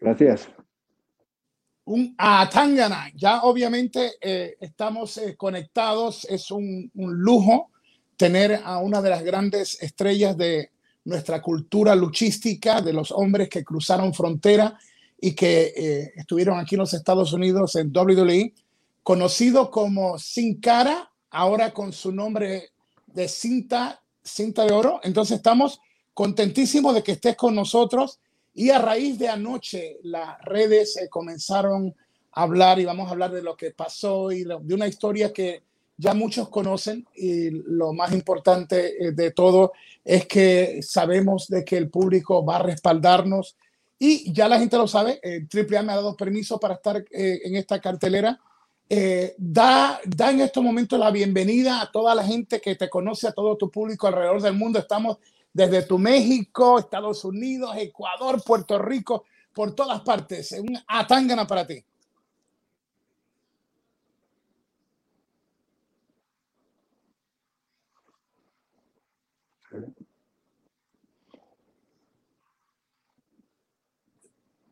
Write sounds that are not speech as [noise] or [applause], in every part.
Gracias. Un Atangana. Ya obviamente eh, estamos eh, conectados. Es un, un, lujo tener a una de las grandes estrellas de nuestra cultura luchística, de los hombres que cruzaron frontera y que eh, estuvieron aquí en los Estados Unidos en WWE, conocido como Sin Cara, ahora con su nombre de cinta, cinta de oro. Entonces estamos contentísimos de que estés con nosotros y a raíz de anoche las redes eh, comenzaron a hablar y vamos a hablar de lo que pasó y de una historia que ya muchos conocen y lo más importante eh, de todo es que sabemos de que el público va a respaldarnos y ya la gente lo sabe, eh, AAA me ha dado permiso para estar eh, en esta cartelera. Da, da en estos momentos la bienvenida a toda la gente que te conoce, a todo tu público alrededor del mundo. Estamos desde tu México, Estados Unidos, Ecuador, Puerto Rico, por todas partes. Un atángana para ti.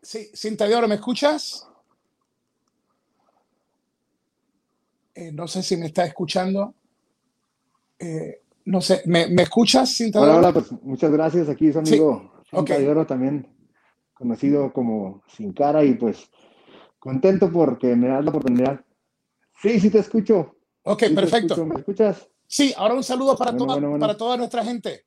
Sí, Cinta de Oro, ¿me escuchas? Eh, no sé si me está escuchando. Eh, no sé, ¿me, ¿me escuchas, Cinta hola, Hola, pues muchas gracias. Aquí es amigo sí. Cinta okay. de Oro, también conocido como Sin Cara, y pues contento porque me das la oportunidad. Sí, sí te escucho. Ok, sí perfecto. Escucho. ¿Me escuchas? Sí, ahora un saludo para, bueno, toda, bueno, bueno. para toda nuestra gente.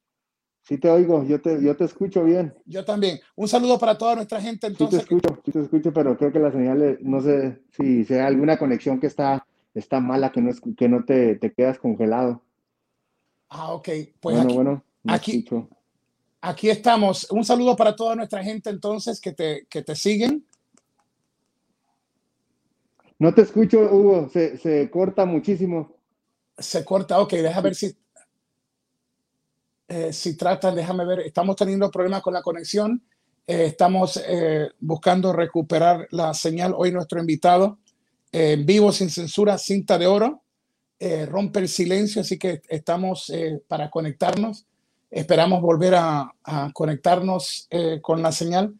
Sí te oigo, yo te, yo te escucho bien. Yo también. Un saludo para toda nuestra gente. Entonces. Sí te escucho, sí te escucho, pero creo que la señal, no sé si sea alguna conexión que está, está mala, que no, que no te, te quedas congelado. Ah, ok. Pues bueno, aquí, bueno, aquí, estamos. Un saludo para toda nuestra gente entonces que te, que te siguen. No te escucho, Hugo, se, se corta muchísimo. Se corta, ok, deja ver si, eh, si tratan, déjame ver, estamos teniendo problemas con la conexión, eh, estamos eh, buscando recuperar la señal. Hoy nuestro invitado, en vivo, sin censura, cinta de oro, eh, rompe el silencio, así que estamos para conectarnos. Esperamos volver a, a conectarnos con la señal.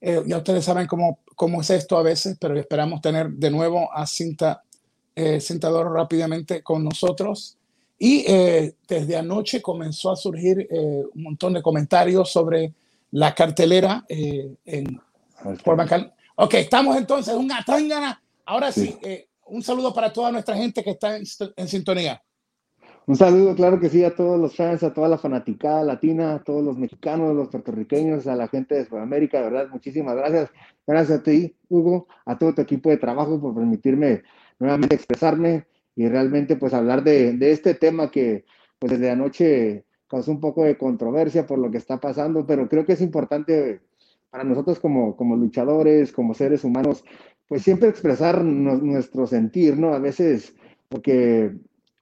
ya ustedes saben cómo, cómo es esto a veces, pero esperamos tener de nuevo a cinta, cinta de oro rápidamente con nosotros. Y eh, desde anoche comenzó a surgir eh, un montón de comentarios sobre la cartelera eh, en por Bancal. Ok, estamos entonces, un atangana. Ahora sí, sí un saludo para toda nuestra gente que está en, en, sintonía. Un saludo, claro que sí, a todos los fans, a toda la fanaticada latina, a todos los mexicanos, los puertorriqueños, a la gente de Sudamérica, de verdad, muchísimas gracias. Gracias a ti, Hugo, a todo tu equipo de trabajo por permitirme nuevamente expresarme y realmente pues hablar de, de, este tema que pues desde anoche causó un poco de controversia por lo que está pasando, pero creo que es importante para nosotros como, como luchadores, como seres humanos, pues siempre expresar nuestro sentir, ¿no? A veces, porque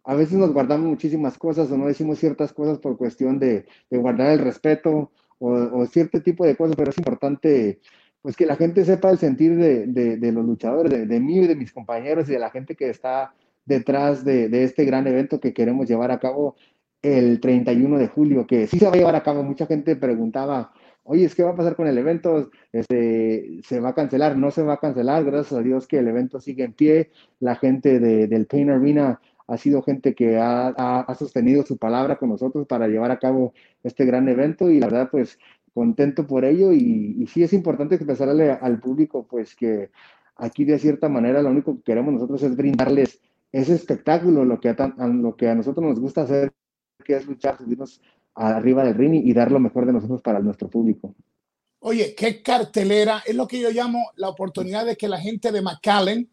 a veces nos guardamos muchísimas cosas o no decimos ciertas cosas por cuestión de, guardar el respeto o, cierto tipo de cosas, pero es importante pues que la gente sepa el sentir de, de, los luchadores, de, de mí y de mis compañeros y de la gente que está detrás de, de, este gran evento que queremos llevar a cabo el 31 de julio, que sí se va a llevar a cabo. Mucha gente preguntaba, oye, ¿qué va a pasar con el evento? Este, ¿Se va a cancelar? No se va a cancelar, gracias a Dios que el evento sigue en pie. La gente de, del Pain Arena ha sido gente que ha, ha, ha, sostenido su palabra con nosotros para llevar a cabo este gran evento y la verdad, pues contento por ello y, y sí es importante expresarle al público, pues que aquí de cierta manera lo único que queremos nosotros es brindarles ese espectáculo, lo que a, lo que a nosotros nos gusta hacer, que es luchar, subirnos arriba del ring y dar lo mejor de nosotros para nuestro público. Oye, qué cartelera, es lo que yo llamo la oportunidad de que la gente de McAllen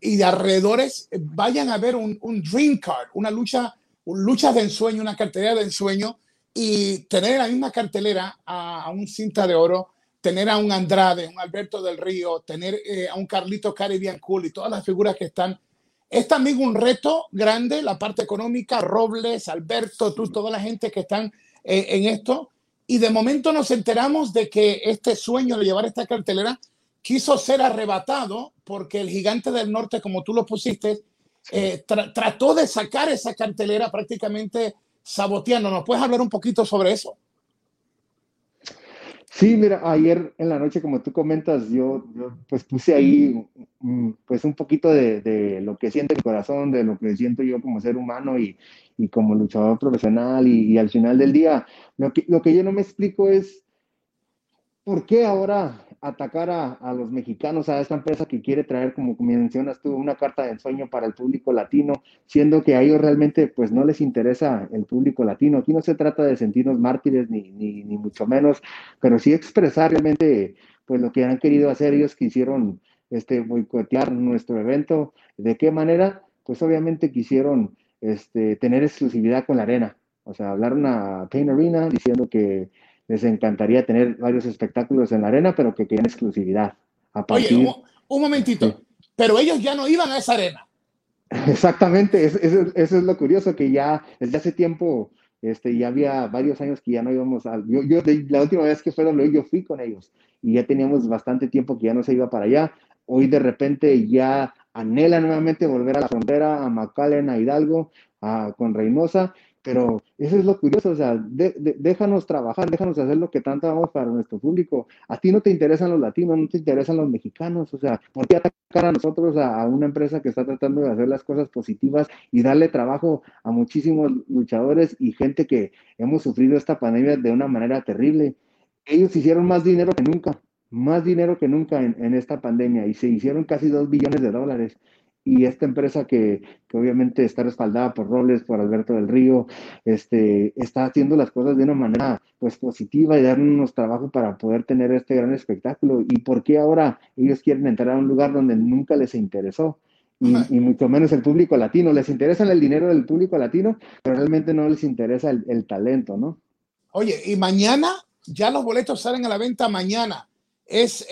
y de alrededores vayan a ver un, Dream Card, una lucha, una lucha de ensueño, una cartelera de ensueño y tener la misma cartelera a, a un cinta de oro, tener a un Andrade, un Alberto del Río, tener eh, a un Carlito Caribbean Cool y todas las figuras que están es también un reto grande la parte económica, Robles, Alberto, tú, toda la gente que están en, en, esto. Y de momento nos enteramos de que este sueño de llevar esta cartelera quiso ser arrebatado porque el gigante del norte, como tú lo pusiste, eh, tra trató de sacar esa cartelera prácticamente saboteando. ¿Nos puedes hablar un poquito sobre eso? Sí, mira, ayer en la noche, como tú comentas, yo, pues puse ahí pues un poquito de, lo que siente mi corazón, de lo que siento yo como ser humano y, como luchador profesional y, al final del día, lo que, lo que yo no me explico es por qué ahora atacar a, los mexicanos, a esta empresa que quiere traer, como mencionas tú, una carta de ensueño para el público latino, siendo que a ellos realmente pues no les interesa el público latino. Aquí no se trata de sentirnos mártires ni, ni, ni mucho menos, pero sí expresar realmente pues lo que han querido hacer. Ellos quisieron este, boicotear nuestro evento. ¿De qué manera? Pues obviamente quisieron este, tener exclusividad con la arena. O sea, hablaron a Pain Arena diciendo que les encantaría tener varios espectáculos en la arena, pero que querían exclusividad. Oye, un, momentito, pero ellos ya no iban a esa arena. [laughs] Exactamente, eso, es lo curioso, que ya desde hace tiempo, este, ya había varios años que ya no íbamos a... Yo, yo la última vez que fue W, yo fui con ellos y ya teníamos bastante tiempo que ya no se iba para allá. Hoy de repente ya anhela nuevamente volver a la frontera, a McAllen, a Hidalgo, a, con Reynosa, pero eso es lo curioso, o sea, déjanos trabajar, déjanos hacer lo que tanto vamos para nuestro público. A ti no te interesan los latinos, no te interesan los mexicanos, o sea, ¿por qué atacar a nosotros, a, una empresa que está tratando de hacer las cosas positivas y darle trabajo a muchísimos luchadores y gente que hemos sufrido esta pandemia de una manera terrible? Ellos hicieron más dinero que nunca, más dinero que nunca en, en esta pandemia y se hicieron casi dos billones de dólares y esta empresa que, que, obviamente está respaldada por Robles, por Alberto del Río, este, está haciendo las cosas de una manera pues positiva y darnos trabajo para poder tener este gran espectáculo. ¿Y por qué ahora ellos quieren entrar a un lugar donde nunca les interesó? Y, y, mucho menos el público latino. Les interesa el dinero del público latino, pero realmente no les interesa el, el talento, ¿no? Oye, y mañana, ya los boletos salen a la venta mañana. Es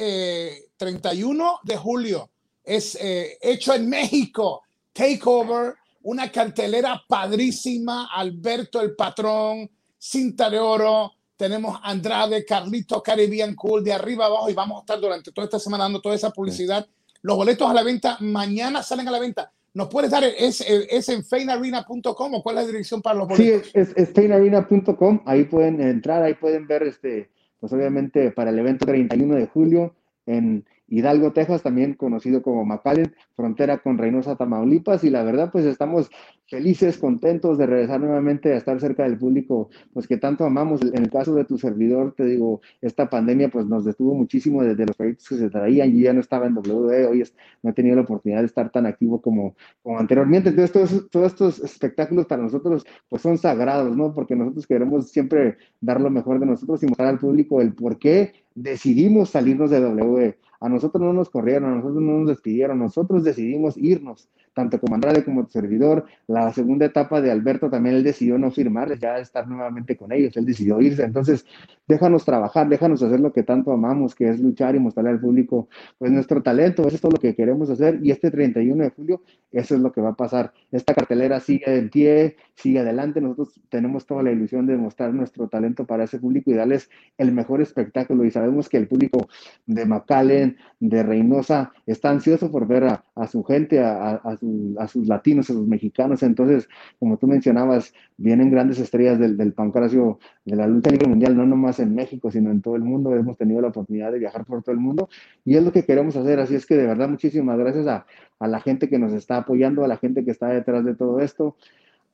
31 eh, de julio es eh, hecho en México. Takeover, una cartelera padrísima. Alberto el Patrón, Cinta de Oro. Tenemos Andrade, Carlito Caribbean Cool, de arriba abajo. Y vamos a estar durante toda esta semana dando toda esa publicidad. Los boletos a la venta mañana salen a la venta. ¿Nos puedes dar? ¿Es, es en feinarena.com o cuál es la dirección para los boletos? Sí, es, es feinarena.com. Ahí pueden entrar, ahí pueden ver, este, pues obviamente para el evento 31 de julio en Hidalgo, Texas, también conocido como McAllen, frontera con Reynosa, Tamaulipas, y la verdad, pues estamos felices, contentos de regresar nuevamente a estar cerca del público, pues que tanto amamos. En el caso de tu servidor, te digo, esta pandemia pues nos detuvo muchísimo desde los proyectos que se traían, yo ya no estaba en WWE, hoy no he tenido la oportunidad de estar tan activo como, como anteriormente. Entonces, todos, todos estos espectáculos para nosotros pues son sagrados, ¿no? Porque nosotros queremos siempre dar lo mejor de nosotros y mostrar al público el por qué decidimos salirnos de WWE. A nosotros no nos corrieron, a nosotros no nos despidieron, nosotros decidimos irnos, tanto como Andrade como tu servidor. La segunda etapa de Alberto también él decidió no firmar, ya estar nuevamente con ellos, él decidió irse. Entonces, déjanos trabajar, déjanos hacer lo que tanto amamos, que es luchar y mostrarle al público pues nuestro talento, eso es todo lo que queremos hacer. Y este 31 de julio, eso es lo que va a pasar. Esta cartelera sigue en pie, sigue adelante. Nosotros tenemos toda la ilusión de mostrar nuestro talento para ese público y darles el mejor espectáculo. Y sabemos que el público de McAllen, de Reynosa, está ansioso por ver a, su gente, a, sus latinos, a sus mexicanos. Entonces, como tú mencionabas, vienen grandes estrellas del, del pancracio de la lucha libre mundial, no nomás en México, sino en todo el mundo. Hemos tenido la oportunidad de viajar por todo el mundo y es lo que queremos hacer. Así es que de verdad, muchísimas gracias a, a la gente que nos está apoyando, a la gente que está detrás de todo esto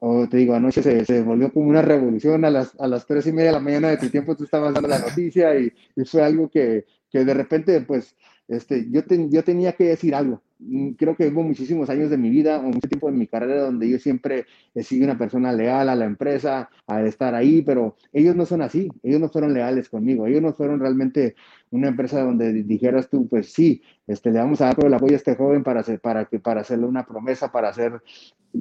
o te digo, anoche se, se, volvió como una revolución, a las, a las tres y media de la mañana de tu tiempo tú estabas dando la noticia y, fue algo que, que, de repente, pues, este, yo, yo tenía que decir algo. Mm, creo que hubo muchísimos años de mi vida o mucho tiempo de mi carrera donde yo siempre he sido una persona leal a la empresa, a estar ahí, pero ellos no son así, ellos no fueron leales conmigo, ellos no fueron realmente una empresa donde dijeras tú, pues sí, este, le vamos a dar todo el apoyo a este joven para, hacer, para, que, para hacerle una promesa, para hacer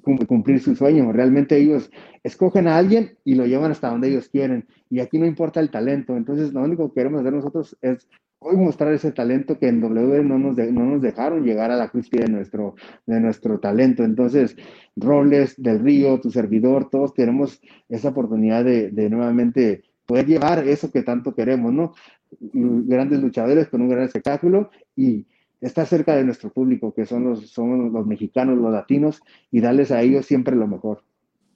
cumplir su sueño. Realmente ellos escogen a alguien y lo llevan hasta donde ellos quieren. Y aquí no importa el talento. Entonces, lo único que queremos hacer nosotros es hoy mostrar ese talento que en W no nos, no nos dejaron llegar a la cúspide de nuestro, de nuestro talento. Entonces, Robles, Del Río, tu servidor, todos tenemos esa oportunidad de, de nuevamente poder llevar eso que tanto queremos, ¿no? Grandes luchadores con un gran espectáculo y estar cerca de nuestro público, que son los, somos los mexicanos, los latinos, y darles a ellos siempre lo mejor.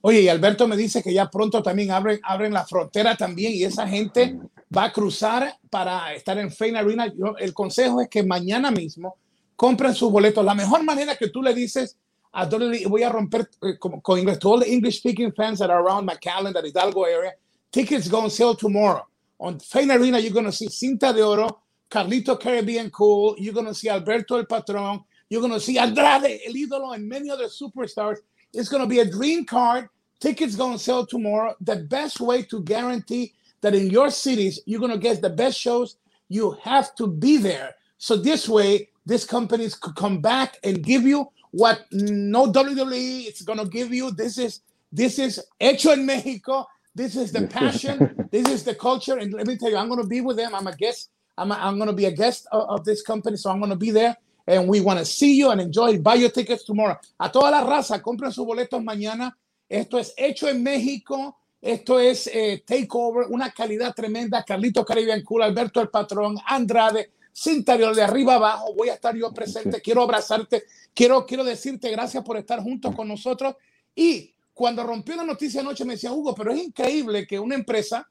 Oye, Alberto me dice que ya pronto también abren, abren la frontera también y esa gente va a cruzar para estar en Fein Arena. el consejo es que mañana mismo compren sus boletos. La mejor manera que tú le dices a Dolly, voy a romper eh, con, con inglés, to all the English speaking fans that are around McAllen, that Hidalgo area, tickets go on sale tomorrow. On Fein Arena, you're going to see Cinta de Oro, Carlito Caribbean Cool, you're going to see Alberto el Patrón, you're going to see Andrade, el ídolo, and many other superstars. It's going to be a dream card. Tickets going to sell tomorrow. The best way to guarantee that in your cities you're going to get the best shows, you have to be there. So this way, these companies could come back and give you what no WWE is going to give you. This is this is hecho en Mexico. This is the passion. [laughs] this is the culture. And let me tell you, I'm going to be with them. I'm a guest. I'm, a, I'm going to be a guest of, of this company, so I'm going to be there and we want to see you and enjoy. Buy your tickets tomorrow. A toda la raza, compren sus boletos mañana. Esto es hecho en México. Esto es eh, Takeover, una calidad tremenda. Carlito Caribbean Cool, Alberto el Patrón, Andrade, Cintario de arriba abajo. Voy a estar yo presente. Quiero abrazarte. Quiero, quiero decirte gracias por estar juntos con nosotros. Y cuando rompió la noticia anoche me decía, Hugo, pero es increíble que una empresa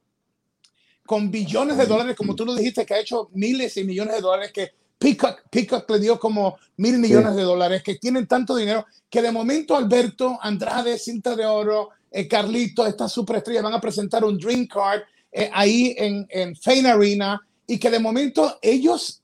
con billones de dólares, como tú lo dijiste, que ha hecho miles y millones de dólares, que Peacock, Peacock le dio como mil millones de dólares, que tienen tanto dinero, que de momento Alberto, Andrade, Cinta de Oro, eh, Carlito, estas superestrellas van a presentar un Dream Card eh, ahí en, en Fein Arena y que de momento ellos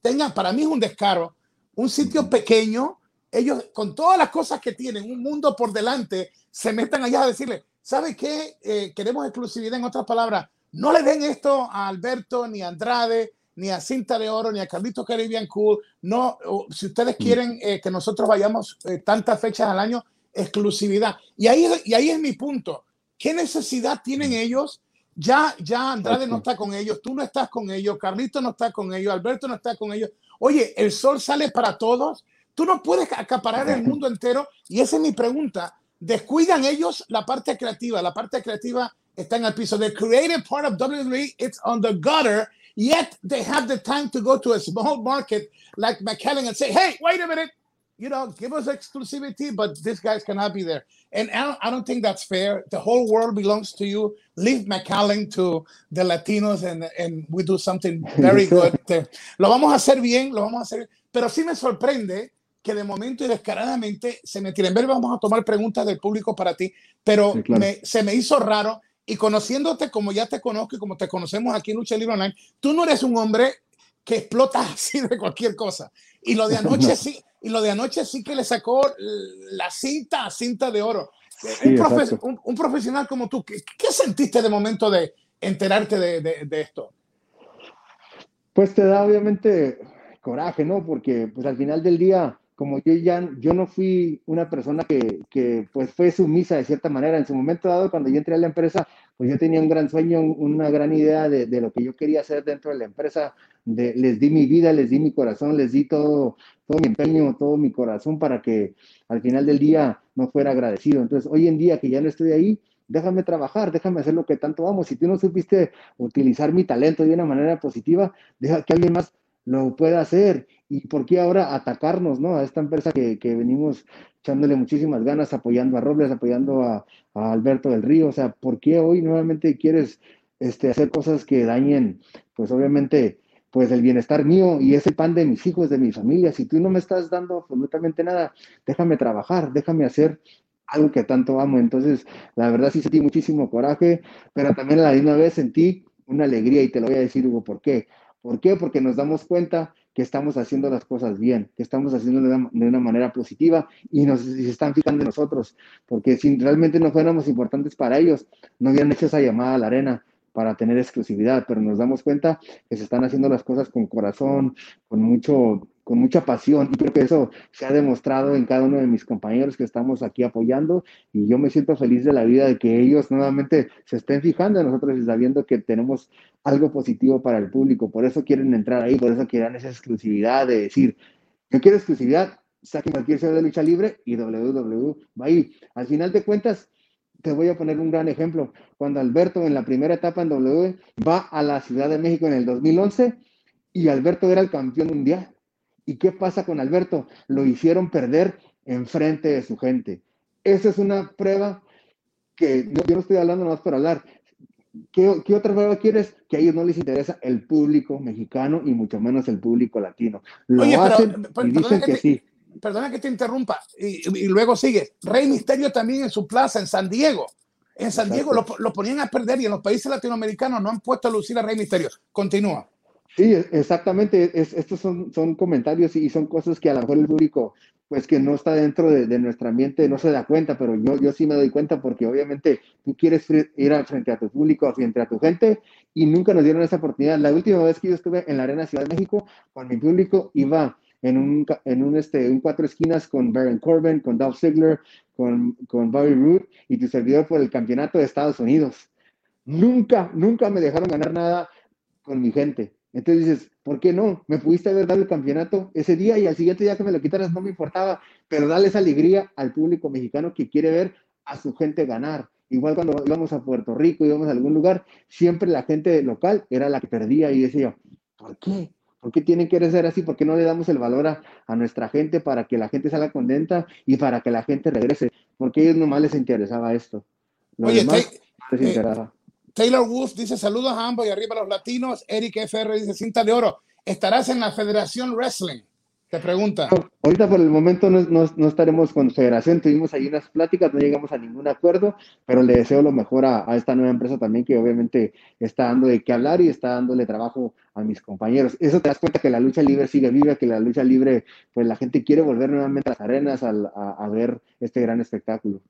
tengan, para mí es un descaro, un sitio pequeño, ellos con todas las cosas que tienen, un mundo por delante, se metan allá a decirle, ¿sabe qué? Eh, queremos exclusividad, en otras palabras, no le den esto a Alberto ni a Andrade, ni a Cinta de Oro, ni a Carlito Caribbean Cool. No, si ustedes mm. quieren eh, que nosotros vayamos eh, tantas fechas al año, exclusividad. Y ahí, y ahí es mi punto. ¿Qué necesidad tienen mm. ellos? Ya, ya Andrade no está con ellos, tú no estás con ellos, Carlito no está con ellos, Alberto no está con ellos. Oye, el sol sale para todos. Tú no puedes acaparar el mundo entero. Y esa es mi pregunta. ¿Descuidan ellos la parte creativa? La parte creativa está en el piso. The creative part of WWE, it's on the gutter Yet they have the time to go to a small market like McKellen and say, hey, wait a minute, you know, give us exclusivity, but these guys cannot be there. And I don't, I don't think that's fair. The whole world belongs to you. Leave McAllen to the Latinos and, and we do something very [laughs] good. lo vamos a hacer bien, lo vamos a hacer. Pero sí me sorprende que de momento y descaradamente se me tiren. Ver, vamos a tomar preguntas del público para ti, pero sí, claro. me, se me hizo raro y conociéndote como ya te conozco y como te conocemos aquí en Lucha Libre Online, tú no eres un hombre que explota [laughs] así de cualquier cosa. Y lo de anoche sí, y lo de anoche sí que le sacó la cinta, cinta de oro. Sí, un, profe un, un, profesional como tú, ¿qué, ¿qué, sentiste de momento de enterarte de, de, de, esto? Pues te da obviamente coraje, ¿no? Porque pues al final del día como yo ya, yo no fui una persona que, que, pues fue sumisa de cierta manera. En su momento dado, cuando yo entré a la empresa, pues yo tenía un gran sueño, una gran idea de, de lo que yo quería hacer dentro de la empresa. De, les di mi vida, les di mi corazón, les di todo, todo mi empeño, todo mi corazón para que al final del día no fuera agradecido. Entonces, hoy en día que ya no estoy ahí, déjame trabajar, déjame hacer lo que tanto amo. Si tú no supiste utilizar mi talento de una manera positiva, deja que alguien más lo pueda hacer y por qué ahora atacarnos, ¿no? A esta empresa que, que venimos echándole muchísimas ganas, apoyando a Robles, apoyando a, Alberto del Río, o sea, ¿por qué hoy nuevamente quieres este, hacer cosas que dañen, pues obviamente, pues el bienestar mío y ese pan de mis hijos, de mi familia? Si tú no me estás dando absolutamente nada, déjame trabajar, déjame hacer algo que tanto amo. Entonces, la verdad sí sentí muchísimo coraje, pero también a la misma vez sentí una alegría y te lo voy a decir, Hugo, ¿por qué? ¿Por qué? Porque nos damos cuenta que estamos haciendo las cosas bien, que estamos haciendo de una, manera positiva y nos y se están fijando en nosotros, porque si realmente no fuéramos importantes para ellos, no hubieran hecho esa llamada a la arena para tener exclusividad, pero nos damos cuenta que se están haciendo las cosas con corazón, con mucho, con mucha pasión y creo que eso se ha demostrado en cada uno de mis compañeros que estamos aquí apoyando y yo me siento feliz de la vida de que ellos nuevamente se estén fijando en nosotros y sabiendo que tenemos algo positivo para el público, por eso quieren entrar ahí, por eso quieren esa exclusividad de decir, yo quiero exclusividad, saquen cualquier ciudad de lucha libre y WW va ahí. Al final de cuentas, te voy a poner un gran ejemplo. Cuando Alberto en la primera etapa en W va a la Ciudad de México en el 2011 y Alberto era el campeón mundial ¿Y qué pasa con Alberto? Lo hicieron perder en frente de su gente. Esa es una prueba que yo no estoy hablando más por hablar. ¿Qué, ¿Qué, otra prueba quieres? Que a ellos no les interesa el público mexicano y mucho menos el público latino. Lo hacen y dicen que, sí. Perdona que te interrumpa y, y, luego sigue. Rey Misterio también en su plaza en San Diego. En San Diego lo, lo, ponían a perder y en los países latinoamericanos no han puesto a lucir a Rey Misterio. Continúa. Sí, exactamente. Es, estos son, son comentarios y son cosas que a lo mejor el público, pues que no está dentro de, de nuestro ambiente, no se da cuenta, pero yo, yo sí me doy cuenta porque obviamente tú quieres ir al frente a tu público, frente a tu gente y nunca nos dieron esa oportunidad. La última vez que yo estuve en la Arena Ciudad de México con mi público iba en un, en un, este, un cuatro esquinas con Baron Corbin, con Dolph Ziggler, con, con Bobby Roode y tu servidor por el campeonato de Estados Unidos. Nunca, nunca me dejaron ganar nada con mi gente entonces dices, ¿por qué no? Me pudiste haber dado el campeonato ese día y al siguiente día que me lo quitaras no me importaba, pero dale esa alegría al público mexicano que quiere ver a su gente ganar. Igual cuando íbamos a Puerto Rico, íbamos a algún lugar, siempre la gente local era la que perdía y decía, ¿por qué? ¿Por qué tienen que ser así? ¿Por qué no le damos el valor a, a, nuestra gente para que la gente salga contenta y para que la gente regrese? Porque a ellos nomás les interesaba esto. Oye, demás, les eh, interesaba. Taylor Wolf dice saludos a ambos y arriba los latinos. Eric FR dice cinta de oro. ¿Estarás en la Federación Wrestling? Te pregunta. ahorita por el momento no, no, no, estaremos con Federación, tuvimos ahí unas pláticas, no llegamos a ningún acuerdo, pero le deseo lo mejor a, a, esta nueva empresa también que obviamente está dando de qué hablar y está dándole trabajo a mis compañeros. Eso te das cuenta que la lucha libre sigue viva, que la lucha libre, pues la gente quiere volver nuevamente a las arenas a, a ver este gran espectáculo.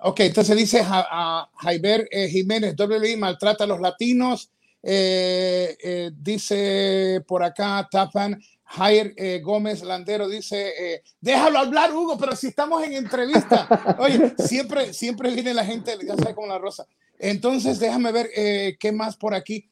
Ok, entonces dice a, Jaiber eh, Jiménez, WWE maltrata a los latinos. Eh, eh, dice por acá Tapan, Jair eh, Gómez Landero dice, eh, déjalo hablar Hugo, pero si estamos en entrevista. [laughs] Oye, siempre, siempre viene la gente, ya sabe como la rosa. Entonces, déjame ver eh, qué más por aquí.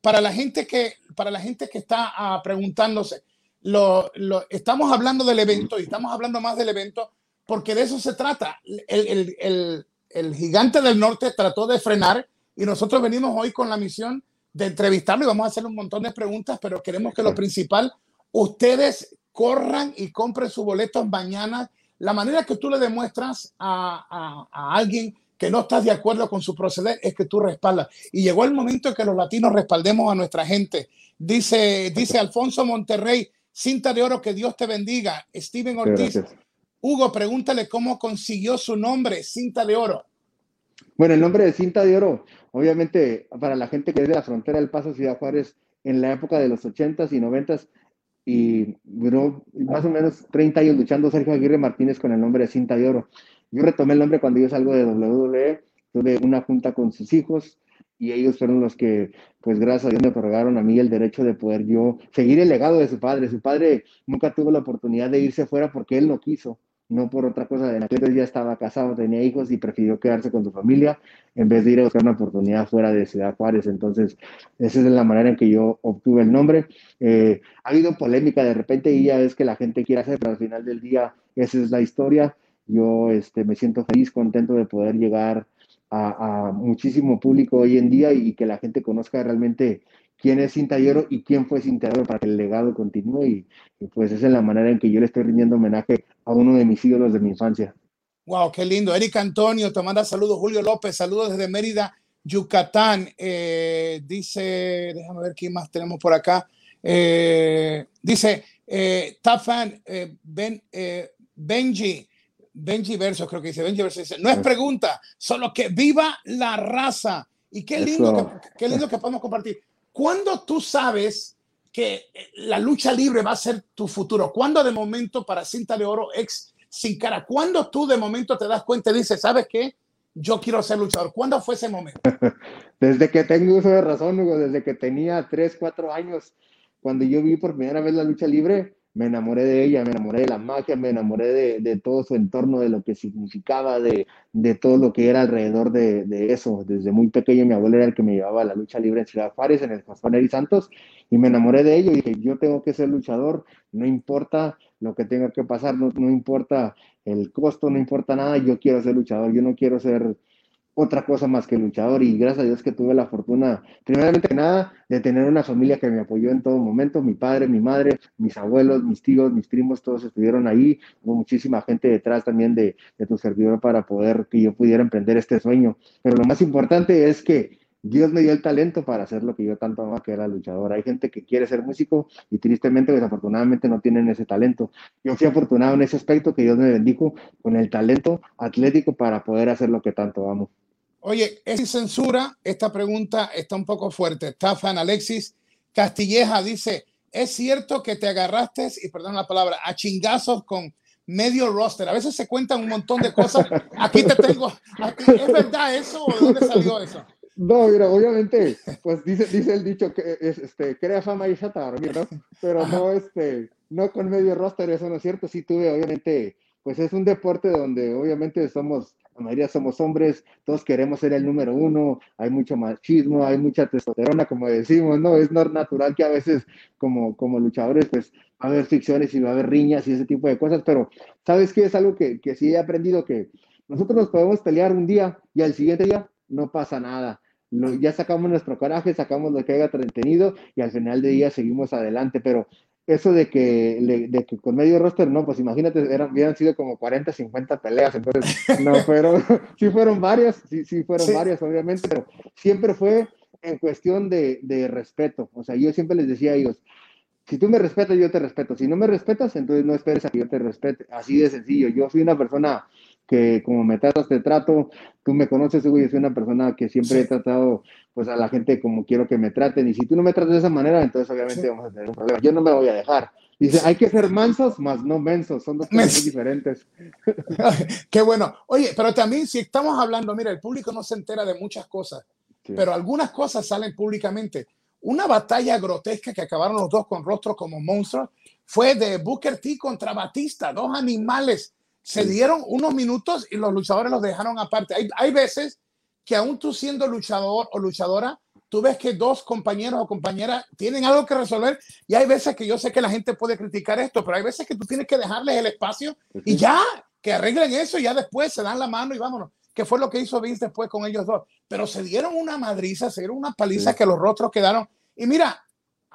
para, la gente que, para la gente que está uh, preguntándose, lo, lo, estamos hablando del evento y estamos hablando más del evento porque de eso se trata. El, el, el, el, gigante del norte trató de frenar y nosotros venimos hoy con la misión de entrevistarlo y vamos a hacer un montón de preguntas, pero queremos que lo principal, ustedes corran y compren sus boletos mañana. La manera que tú le demuestras a, a, a alguien que no estás de acuerdo con su proceder es que tú respaldas. Y llegó el momento en que los latinos respaldemos a nuestra gente. Dice, dice Alfonso Monterrey, cinta de oro, que Dios te bendiga. Steven Ortiz, Gracias. Hugo, pregúntale cómo consiguió su nombre, cinta de oro. Bueno, el nombre de cinta de oro, obviamente, para la gente que es de la frontera del Paso Ciudad Juárez, en la época de los 80s y 90s, y duró más o menos 30 años luchando Sergio Aguirre Martínez con el nombre de cinta de oro. Yo retomé el nombre cuando yo salgo de WWE, tuve una junta con sus hijos, y ellos fueron los que, pues gracias a Dios, me otorgaron a mí el derecho de poder yo seguir el legado de su padre. Su padre nunca tuvo la oportunidad de irse fuera porque él no quiso no por otra cosa. En aquel ya estaba casado, tenía hijos y prefirió quedarse con su familia en vez de ir a buscar una oportunidad fuera de Ciudad Juárez. Entonces, esa es la manera en que yo obtuve el nombre. Eh, ha habido polémica de repente y ya es que la gente quiere hacer, pero al final del día esa es la historia. Yo este, me siento feliz, contento de poder llegar a muchísimo público hoy en día y que la gente conozca realmente quién es Cinta y quién fue Cinta para que el legado continúe y, y, pues esa es la manera en que yo le estoy rindiendo homenaje a uno de mis ídolos de mi infancia. Wow, qué lindo. Eric Antonio te manda saludos. Julio López, saludos desde Mérida, Yucatán. Eh, dice, déjame ver quién más tenemos por acá. Eh, dice, eh, top fan, eh, ben, Benji, Benji Verso, creo que dice Benji Verso, dice, no es pregunta, solo que viva la raza. Y qué lindo, que, qué lindo que podemos compartir. ¿Cuándo tú sabes que la lucha libre va a ser tu futuro? ¿Cuándo de momento para Cinta de Oro ex Sin Cara? ¿Cuándo tú de momento te das cuenta y dices, ¿sabes qué? Yo quiero ser luchador. ¿Cuándo fue ese momento? [laughs] Desde que tengo uso de razón, Hugo, desde que tenía 3, 4 años, cuando yo vi por primera vez la lucha libre, me enamoré de ella, me enamoré de la magia, me enamoré de, de todo su entorno, de lo que significaba, de, de todo lo que era alrededor de, de, eso. Desde muy pequeño mi abuelo era el que me llevaba a la lucha libre en Ciudad Juárez, en el Juan y Santos, y me enamoré de ello y dije, yo tengo que ser luchador, no importa lo que tenga que pasar, no, no importa el costo, no importa nada, yo quiero ser luchador, yo no quiero ser otra cosa más que luchador y gracias a Dios que tuve la fortuna, primeramente que nada, de tener una familia que me apoyó en todo momento, mi padre, mi madre, mis abuelos, mis tíos, mis primos, todos estuvieron ahí, hubo muchísima gente detrás también de, de tu servidor para poder que yo pudiera emprender este sueño, pero lo más importante es que Dios me dio el talento para hacer lo que yo tanto amaba, que era luchador. Hay gente que quiere ser músico y tristemente, desafortunadamente, no tienen ese talento. Yo fui afortunado en ese aspecto que Dios me bendijo con el talento atlético para poder hacer lo que tanto amo. Oye, es sin censura. Esta pregunta está un poco fuerte. Tafan Alexis Castilleja dice: ¿Es cierto que te agarraste, y perdón la palabra, a chingazos con medio roster? A veces se cuentan un montón de cosas. Aquí te tengo. ¿Es verdad eso o de dónde salió eso? No, mira, obviamente, pues dice, dice el dicho que es, este, crea fama y chata, ¿no? Pero no, este, no con medio roster, eso no es cierto. Sí tuve, obviamente, pues es un deporte donde obviamente somos, la mayoría somos hombres, todos queremos ser el número uno, hay mucho machismo, hay mucha testosterona, como decimos, ¿no? Es natural que a veces como, como luchadores, pues va a haber ficciones y va a haber riñas y ese tipo de cosas, pero ¿sabes qué? Es algo que, que sí he aprendido que nosotros nos podemos pelear un día y al siguiente día no pasa nada ya sacamos nuestro coraje, sacamos lo que haya entretenido y al final de día seguimos adelante, pero eso de que, de que con medio roster, no, pues imagínate, eran, hubieran sido como 40, 50 peleas, entonces [laughs] no fueron, [laughs] sí fueron varias, sí, sí fueron varias, obviamente, pero siempre fue en cuestión de, de respeto, o sea, yo siempre les decía a ellos, si tú me respetas, yo te respeto, si no me respetas, entonces no esperes a que yo te respete, así de sencillo, yo soy una persona que como me tratas, te trato. Tú me conoces, yo soy una persona que siempre he tratado pues a la gente como quiero que me traten. Y si tú no me tratas de esa manera, entonces obviamente vamos a tener un problema. Yo no me voy a dejar. Dice, hay que ser mansos, más no mensos. Son dos cosas [laughs] diferentes. [laughs] Qué bueno. Oye, pero también si estamos hablando, mira, el público no se entera de muchas cosas, pero algunas cosas salen públicamente. Una batalla grotesca que acabaron los dos con rostros como monstruos fue de Booker T contra Batista, dos animales se dieron unos minutos y los luchadores los dejaron aparte. Hay, hay veces que aún tú siendo luchador o luchadora, tú ves que dos compañeros o compañeras tienen algo que resolver y hay veces que yo sé que la gente puede criticar esto, pero hay veces que tú tienes que dejarles el espacio y ya, que arreglen eso y ya después se dan la mano y vámonos, que fue lo que hizo Vince después con ellos dos. Pero se dieron una madriza, se dieron una paliza que los rostros quedaron. Y mira,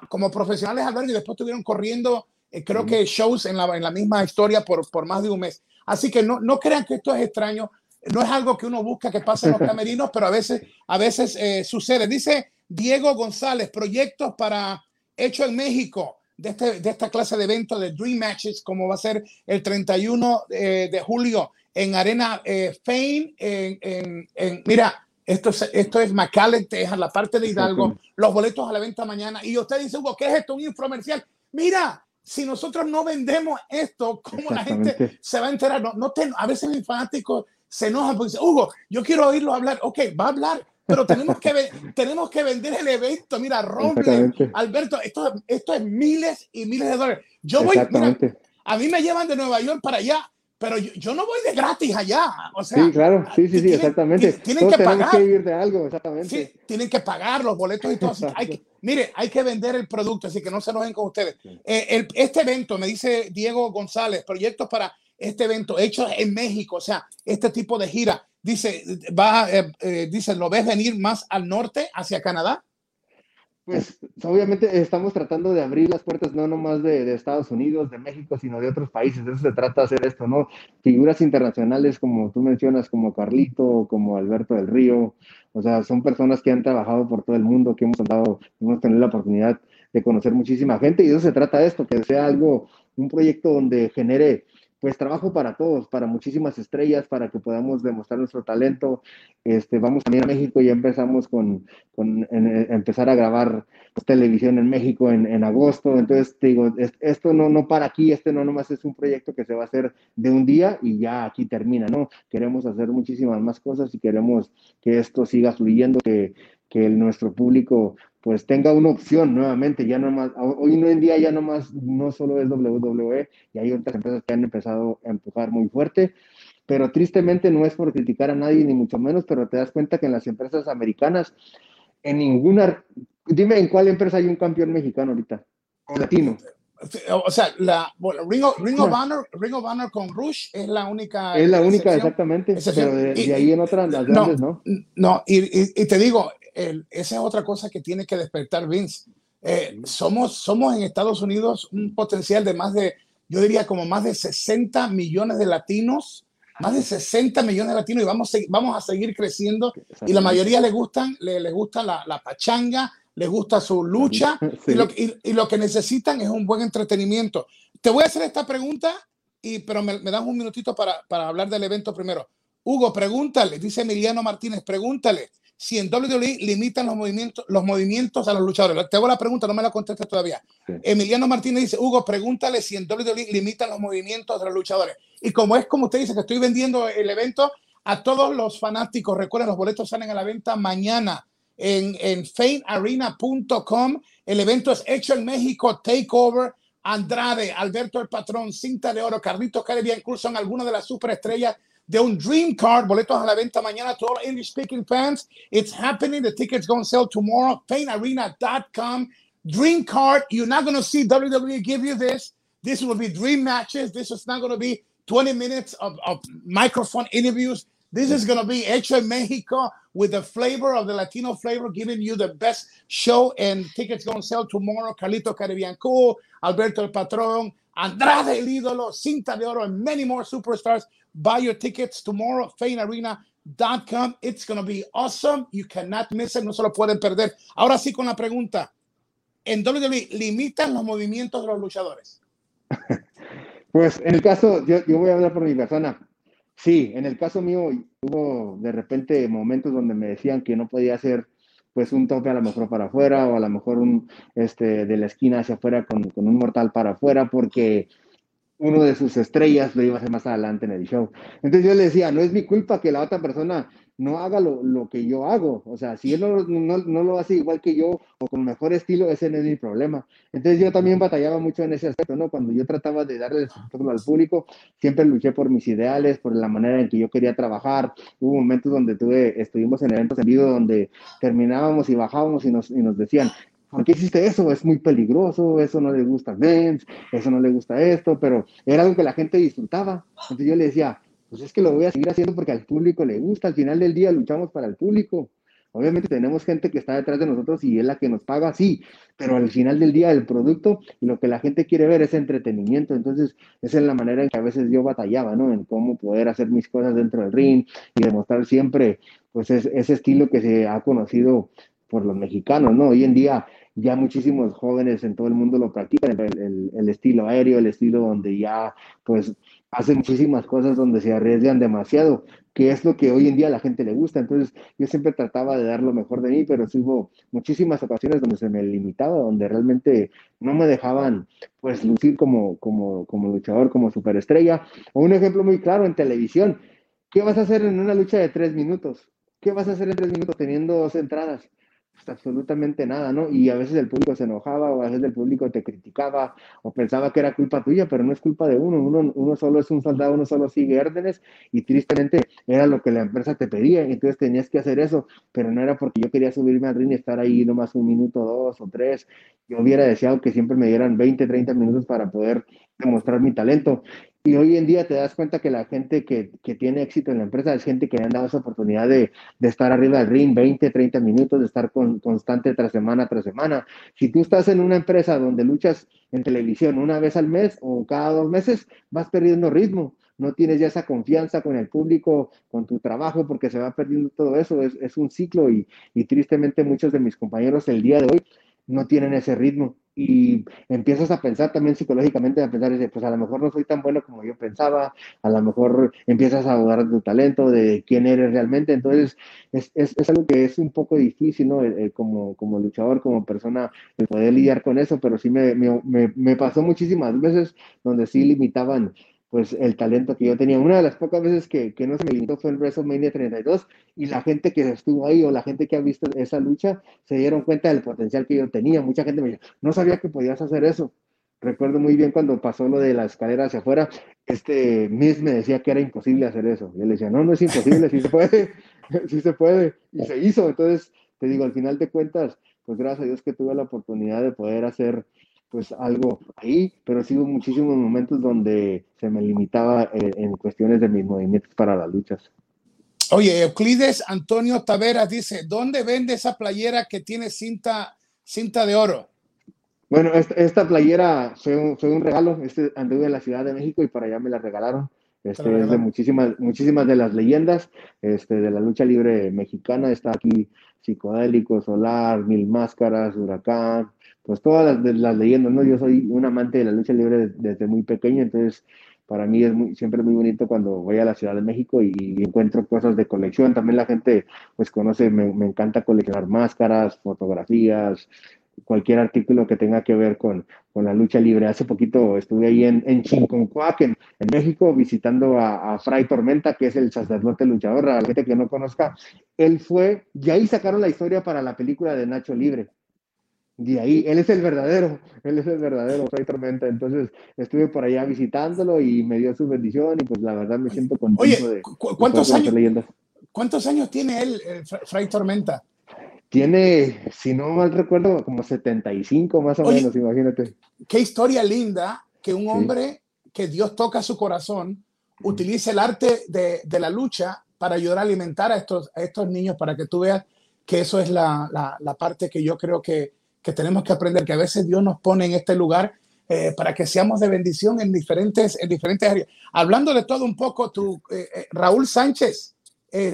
como profesionales al ver y después estuvieron corriendo, eh, creo que shows en la, en la misma historia por, por más de un mes. Así que no, no crean que esto es extraño. No es algo que uno busca que pase en los [laughs] camerinos, pero a veces, a veces eh, sucede. Dice Diego González, proyectos para hecho en México de, este, de esta clase de eventos de Dream Matches, como va a ser el 31 eh, de julio en Arena eh, Fame. En, en, mira, esto es, esto es McAllen, Texas, la parte de Hidalgo, los boletos a la venta mañana. Y usted dice, Hugo, ¿qué es esto? Un infomercial. Mira, si nosotros no vendemos esto, ¿cómo la gente se va a enterar? No, no a veces mis fanáticos se enojan porque dicen, Hugo, yo quiero oírlo hablar. Ok, va a hablar, pero tenemos que, [laughs] tenemos que vender el evento. Mira, Roble, Alberto, esto, esto es miles y miles de dólares. Yo voy, mira, a mí me llevan de Nueva York para allá pero yo, no voy de gratis allá. O sea, sí, claro, sí, sí, sí, exactamente. Tienen que pagar. que vivir de algo, exactamente. Sí, tienen que pagar los boletos y todo. Hay mire, hay que vender el producto, así que no se enojen con ustedes. Eh, este evento, me dice Diego González, proyectos para este evento hechos en México, o sea, este tipo de gira. Dice, va, eh, eh, dice, ¿lo ves venir más al norte, hacia Canadá? Pues obviamente estamos tratando de abrir las puertas no nomás de, Estados Unidos, de México, sino de otros países. De eso se trata hacer esto, ¿no? Figuras internacionales como tú mencionas, como Carlito, como Alberto del Río, o sea, son personas que han trabajado por todo el mundo, que hemos andado, hemos tenido la oportunidad de conocer muchísima gente y de eso se trata esto, que sea algo, un proyecto donde genere pues trabajo para todos, para muchísimas estrellas, para que podamos demostrar nuestro talento. Este, vamos también a México y empezamos con, con empezar a grabar televisión en México en, en, agosto. Entonces, te digo, esto no, no para aquí, este no nomás es un proyecto que se va a hacer de un día y ya aquí termina, ¿no? Queremos hacer muchísimas más cosas y queremos que esto siga fluyendo, que, que nuestro público pues tenga una opción nuevamente, ya no más, hoy en día ya no más, no solo es WWE, y hay otras empresas que han empezado a empujar muy fuerte, pero tristemente no es por criticar a nadie, ni mucho menos, pero te das cuenta que en las empresas americanas, en ninguna, dime en cuál empresa hay un campeón mexicano ahorita, o latino. O sea, la Ring, of, Ring, of Honor, Ring of Honor con Rush es la única. Es la única, exactamente. Pero de, ahí en otras, las grandes, ¿no? No, y, y, te digo, esa es otra cosa que tiene que despertar Vince. Eh, somos, somos en Estados Unidos un potencial de más de, yo diría como más de 60 millones de latinos, más de 60 millones de latinos y vamos vamos a seguir creciendo y la mayoría le gustan, le, le gusta la, la pachanga, les gusta su lucha [laughs] y, lo, y, lo, que necesitan es un buen entretenimiento. Te voy a hacer esta pregunta, y, pero me, me das un minutito para, para hablar del evento primero. Hugo, pregúntale, dice Emiliano Martínez, pregúntale si en WWE limitan los movimientos, los movimientos a los luchadores. Te hago la pregunta, no me la contestes todavía. Emiliano Martínez dice, Hugo, pregúntale si en WWE limitan los movimientos de los luchadores. Y como es como usted dice, que estoy vendiendo el evento a todos los fanáticos, recuerden, los boletos salen a la venta mañana en, en. El evento es hecho en México, Takeover. Andrade, Alberto el Patrón, Cinta de Oro, Carlitos Caribbean incluso son algunas de las superestrellas de un Dream Card, boletos a la venta mañana to all English speaking fans. It's happening. The tickets going sell tomorrow. FaneArena.com. Dream Card. You're not going to see WWE give you this. This will be dream matches. This is not going to be 20 minutes of, of microphone interviews. This is going to be Hecho en Mexico with the flavor of the Latino flavor, giving you the best show. And tickets going to sell tomorrow. Carlito Caribbean Cool, Alberto el Patrón, Andrade el Cinta de Oro, and many more superstars. Buy your tickets tomorrow, fanearena.com. It's going to be awesome. You cannot miss it. No se lo pueden perder. Ahora sí con la pregunta. ¿En WWE limitan los movimientos de los luchadores? [laughs] Pues en el caso, yo, yo voy a hablar por mi persona. Sí, en el caso mío hubo de repente momentos donde me decían que no podía hacer pues un tope a lo mejor para afuera o a lo mejor un este de la esquina hacia afuera con, con un mortal para afuera porque uno de sus estrellas lo iba a hacer más adelante en el show. Entonces yo le decía, no es mi culpa que la otra persona no haga lo, que yo hago. O sea, si él no, no, no, lo hace igual que yo o con mejor estilo, ese no es mi problema. Entonces yo también batallaba mucho en ese aspecto, ¿no? Cuando yo trataba de darle el espectáculo al público, siempre luché por mis ideales, por la manera en que yo quería trabajar. Hubo momentos donde tuve, estuvimos en eventos en vivo donde terminábamos y bajábamos y nos, y nos decían, ¿por qué hiciste eso? Es muy peligroso, eso no le gusta a Vince, eso no le gusta esto, pero era algo que la gente disfrutaba. Entonces yo le decía, pues es que lo voy a seguir haciendo porque al público le gusta, al final del día luchamos para el público. Obviamente tenemos gente que está detrás de nosotros y es la que nos paga, sí, pero al final del día el producto y lo que la gente quiere ver es entretenimiento. Entonces, esa es la manera en que a veces yo batallaba, ¿no? En cómo poder hacer mis cosas dentro del ring y demostrar siempre, pues, ese estilo que se ha conocido por los mexicanos, ¿no? Hoy en día ya muchísimos jóvenes en todo el mundo lo practican, el, el, estilo aéreo, el estilo donde ya pues hacen muchísimas cosas donde se arriesgan demasiado, que es lo que hoy en día a la gente le gusta. Entonces yo siempre trataba de dar lo mejor de mí, pero sí hubo muchísimas ocasiones donde se me limitaba, donde realmente no me dejaban pues lucir como, como, como luchador, como superestrella. O un ejemplo muy claro en televisión, ¿qué vas a hacer en una lucha de tres minutos? ¿Qué vas a hacer en tres minutos teniendo dos entradas? Pues, absolutamente nada, ¿no? Y a veces el público se enojaba o a veces el público te criticaba o pensaba que era culpa tuya, pero no es culpa de uno. Uno, uno solo es un soldado, uno solo sigue órdenes y tristemente era lo que la empresa te pedía entonces tenías que hacer eso, pero no era porque yo quería subirme al ring y estar ahí nomás un minuto, dos o tres. Yo hubiera deseado que siempre me dieran 20, 30 minutos para poder demostrar mi talento. Y hoy en día te das cuenta que la gente que, que, tiene éxito en la empresa es gente que le han dado esa oportunidad de, de estar arriba del ring 20, 30 minutos, de estar con, constante tras semana tras semana. Si tú estás en una empresa donde luchas en televisión una vez al mes o cada dos meses, vas perdiendo ritmo. No tienes ya esa confianza con el público, con tu trabajo, porque se va perdiendo todo eso. Es, es un ciclo y, y tristemente muchos de mis compañeros el día de hoy no tienen ese ritmo y empiezas a pensar también psicológicamente, a pensar, pues a lo mejor no soy tan bueno como yo pensaba, a lo mejor empiezas a dudar de tu talento, de quién eres realmente, entonces es, es, es algo que es un poco difícil, ¿no? como, como luchador, como persona, el poder lidiar con eso, pero sí me, me, me pasó muchísimas veces donde sí limitaban pues el talento que yo tenía. Una de las pocas veces que, que no se me limitó fue en WrestleMania 32 y la gente que estuvo ahí o la gente que ha visto esa lucha se dieron cuenta del potencial que yo tenía. Mucha gente me dijo, no sabía que podías hacer eso. Recuerdo muy bien cuando pasó lo de la escalera hacia afuera, este Miss me decía que era imposible hacer eso. Y él decía, no, no es imposible, sí se puede, [laughs] sí se puede. Y se hizo. Entonces, te digo, al final de cuentas, pues gracias a Dios que tuve la oportunidad de poder hacer pues algo ahí, pero sí hubo muchísimos momentos donde se me limitaba eh, en cuestiones de mis movimientos para las luchas. Oye, Euclides Antonio Taveras dice, ¿dónde vende esa playera que tiene cinta, cinta de oro? Bueno, esta, playera fue un, fue un, regalo. Este anduve en la Ciudad de México y para allá me la regalaron. Este, es de muchísimas, muchísimas de las leyendas este, de la lucha libre mexicana. Está aquí Psicodélico, Solar, Mil Máscaras, Huracán, pues todas las, las leyendas, ¿no? Yo soy un amante de la lucha libre desde, muy pequeño, entonces para mí es muy, siempre muy bonito cuando voy a la Ciudad de México y, encuentro cosas de colección. También la gente, pues conoce, me, encanta coleccionar máscaras, fotografías, cualquier artículo que tenga que ver con, con, la lucha libre. Hace poquito estuve ahí en, en Chinconcuac, en, México, visitando a, Fray Tormenta, que es el sacerdote luchador, a la gente que no conozca. Él fue, y ahí sacaron la historia para la película de Nacho Libre. De ahí, él es el verdadero, él es el verdadero Fray Tormenta. Entonces estuve por allá visitándolo y me dio su bendición y pues la verdad me siento contento de, ¿cuántos, años, ¿cuántos años tiene él, Fray Tormenta? Tiene, si no mal recuerdo, como 75 más o menos, imagínate. Qué historia linda que un hombre que Dios toca su corazón utilice el arte de, de, la lucha para ayudar a alimentar a estos, a estos niños, para que tú veas que eso es la, la, la parte que yo creo que, que, tenemos que aprender, que a veces Dios nos pone en este lugar eh, para que seamos de bendición en diferentes, en diferentes áreas. Hablando de todo un poco, tú, eh, eh, Raúl Sánchez,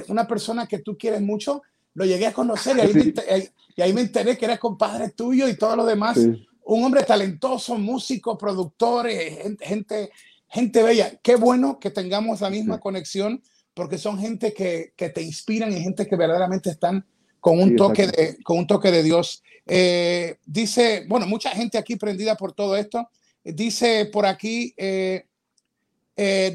una persona que tú quieres mucho, lo llegué a conocer y ahí, me, enteré que era compadre tuyo y todo lo demás. Un hombre talentoso, músico, productor, eh, gente, gente bella. Qué bueno que tengamos la misma conexión porque son gente que, que, te inspiran y gente que verdaderamente están con un, toque, de, con un toque de Dios. Eh, dice, bueno, mucha gente aquí prendida por todo esto. Dice por aquí, eh,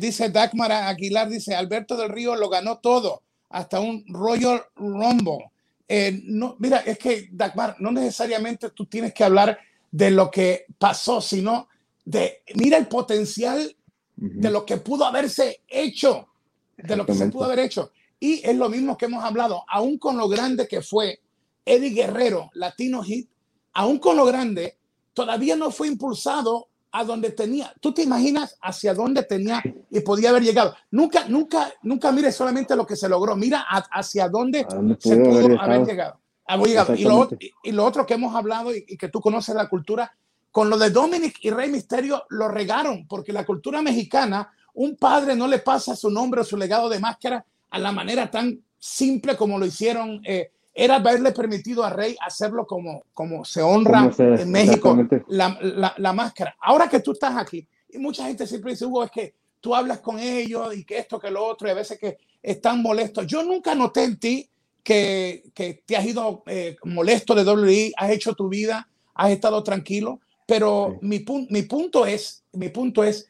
dice Dagmar Aguilar, dice, Alberto del Río lo ganó todo hasta un Royal Rumble. Eh, no, mira, es que, Dagmar, no necesariamente tú tienes que hablar de lo que pasó, sino de, mira el potencial de lo que pudo haberse hecho, de lo que se pudo haber hecho. Y es lo mismo que hemos hablado, aún con lo grande que fue Eddie Guerrero, Latino Hit, aún con lo grande, todavía no fue impulsado a donde tenía. ¿Tú te imaginas hacia dónde tenía y podía haber llegado? Nunca, nunca, nunca mires solamente lo que se logró, mira hacia dónde, se pudo haber, llegado. Y, lo, y, lo, otro que hemos hablado y, que tú conoces la cultura, con lo de Dominic y Rey Misterio lo regaron, porque la cultura mexicana, un padre no le pasa su nombre o su legado de máscara a la manera tan simple como lo hicieron eh, era haberle permitido a Rey hacerlo como, como se honra en México, la, la, máscara. Ahora que tú estás aquí, y mucha gente siempre dice, Hugo, es que tú hablas con ellos y que esto, que lo otro, y a veces que están molestos. Yo nunca noté en ti que, que te has ido eh, molesto de WWE, has hecho tu vida, has estado tranquilo, pero mi, mi, punto es, mi punto es,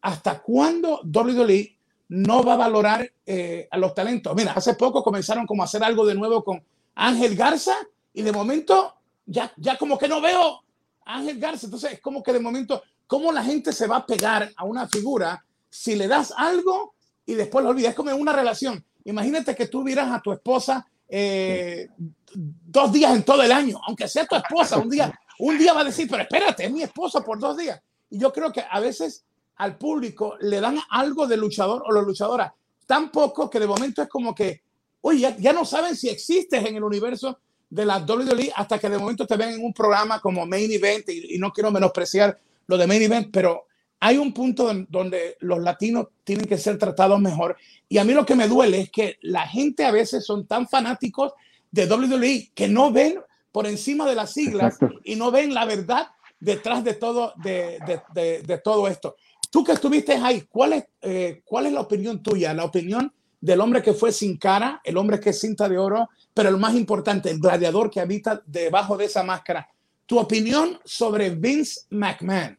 ¿hasta cuándo WWE no va a valorar eh, a los talentos. Mira, hace poco comenzaron como a hacer algo de nuevo con Ángel Garza y de momento ya, ya como que no veo a Ángel Garza. Entonces es como que de momento, ¿cómo la gente se va a pegar a una figura si le das algo y después lo olvidas? Es como una relación. Imagínate que tú vieras a tu esposa eh, dos días en todo el año, aunque sea tu esposa, un día, un día va a decir, pero espérate, es mi esposa por dos días. Y yo creo que a veces al público le dan algo de luchador o la luchadora tan poco que de momento es como que, oye, ya, no saben si existes en el universo de la WWE hasta que de momento te ven en un programa como Main Event y, no quiero menospreciar lo de Main Event, pero hay un punto donde los latinos tienen que ser tratados mejor. Y a mí lo que me duele es que la gente a veces son tan fanáticos de WWE que no ven por encima de las siglas y no ven la verdad detrás de todo, de, de, de todo esto. Tú que estuviste ahí, ¿cuál es, eh, ¿cuál es la opinión tuya? La opinión del hombre que fue sin cara, el hombre que es cinta de oro, pero el más importante, el gladiador que habita debajo de esa máscara. Tu opinión sobre Vince McMahon.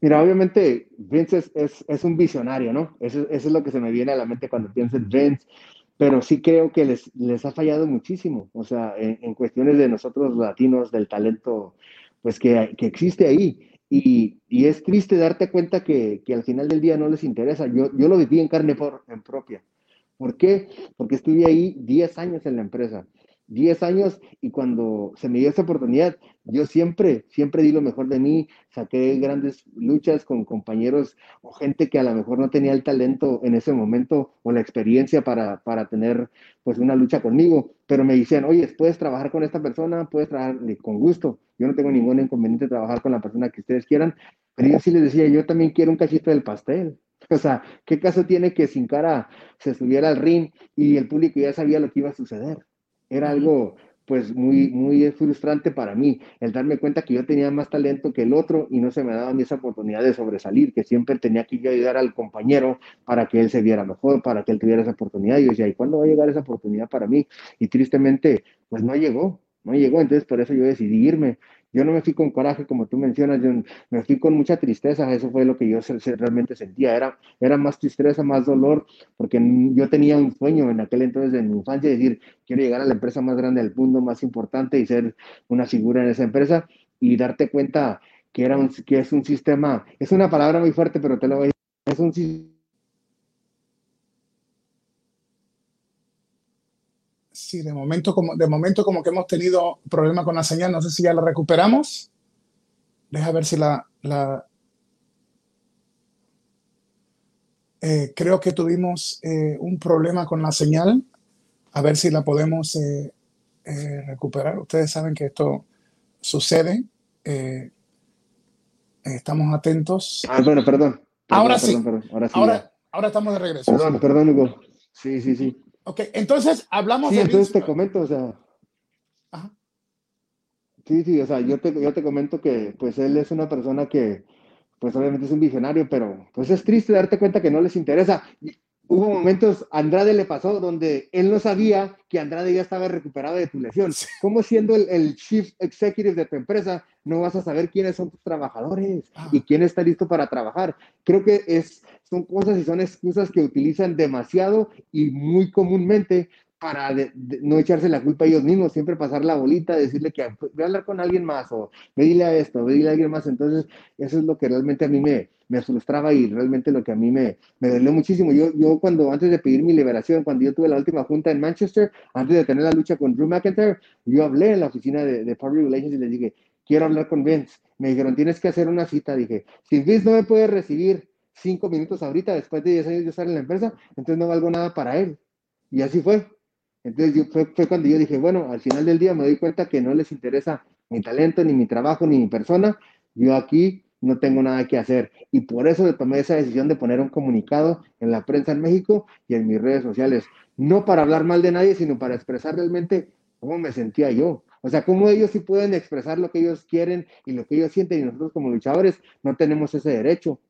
Mira, obviamente Vince es, es, un visionario, ¿no? Eso, es lo que se me viene a la mente cuando pienso en Vince, pero sí creo que les, les ha fallado muchísimo, o sea, en, en cuestiones de nosotros latinos, del talento, pues que, que existe ahí. Y, es triste darte cuenta que, al final del día no les interesa. Yo, yo lo viví en carne por, en propia. ¿Por qué? Porque estuve ahí 10 años en la empresa. 10 años y cuando se me dio esa oportunidad, yo siempre, siempre di lo mejor de mí, saqué grandes luchas con compañeros o gente que a lo mejor no tenía el talento en ese momento o la experiencia para, para tener pues una lucha conmigo, pero me decían, oye, puedes trabajar con esta persona, puedes trabajar con gusto, yo no tengo ningún inconveniente trabajar con la persona que ustedes quieran, pero yo sí les decía, yo también quiero un cachito del pastel. [laughs] O sea, ¿qué caso tiene que sin cara se subiera al ring y el público ya sabía lo que iba a suceder? Era algo pues muy, muy frustrante para mí, el darme cuenta que yo tenía más talento que el otro y no se me daba ni esa oportunidad de sobresalir, que siempre tenía que yo ayudar al compañero para que él se viera mejor, para que él tuviera esa oportunidad. Y yo decía, ¿y cuándo va a llegar esa oportunidad para mí? Y tristemente, pues no llegó, no llegó, entonces por eso yo decidí irme. Yo no me fui con coraje, como tú mencionas, yo me fui con mucha tristeza, eso fue lo que yo realmente sentía, era, era más tristeza, más dolor, porque yo tenía un sueño en aquel entonces de mi infancia, decir, quiero llegar a la empresa más grande del mundo, más importante y ser una figura en esa empresa y darte cuenta que, era un, que es un sistema, es una palabra muy fuerte, pero te lo voy a decir, es un sistema Sí, de momento, como, de momento como que hemos tenido problema con la señal, no sé si ya la recuperamos. Deja ver si la... la eh, creo que tuvimos eh, un problema con la señal. A ver si la podemos eh, recuperar. Ustedes saben que esto sucede. estamos atentos. Ah, bueno, perdón. ahora, sí. ahora, sí. Ahora, ahora estamos de regreso. Perdón, perdón, Hugo. Sí, sí, sí. Ok, entonces hablamos sí, entonces te comento, o sea. Sí, sí, o sea, yo te, yo te comento que pues él es una persona que, pues obviamente es un visionario, pero pues es triste darte cuenta que no les interesa. Hubo momentos, Andrade le pasó, donde él no sabía que Andrade ya estaba recuperado de tu lesión. ¿Cómo siendo el, el chief executive de tu empresa, no vas a saber quiénes son tus trabajadores ah. y quién está listo para trabajar? Creo que es, son cosas y son excusas que utilizan demasiado y muy comúnmente para no echarse la culpa a ellos mismos, siempre pasar la bolita, decirle que voy a hablar con alguien más o dile a esto, dile a alguien más. Entonces, eso es lo que realmente a mí me, me frustraba y realmente lo que a mí me, me dolió muchísimo. Yo, yo cuando, antes de pedir mi liberación, cuando yo tuve la última junta en Manchester, antes de tener la lucha con Drew McIntyre, yo hablé en la oficina de, de Public Relations y les dije, quiero hablar con Vince. Me dijeron, tienes que hacer una cita. Dije, si Vince no me puede recibir cinco minutos ahorita, después de 10 años de estar en la empresa, entonces no valgo nada para él. Y así fue. Entonces yo, fue, fue, cuando yo dije, bueno, al final del día me doy cuenta que no les interesa mi talento, ni mi trabajo, ni mi persona. Yo aquí no tengo nada que hacer. Y por eso tomé esa decisión de poner un comunicado en la prensa en México y en mis redes sociales. No para hablar mal de nadie, sino para expresar realmente cómo me sentía yo. O sea, cómo ellos sí pueden expresar lo que ellos quieren y lo que ellos sienten y nosotros como luchadores no tenemos ese derecho.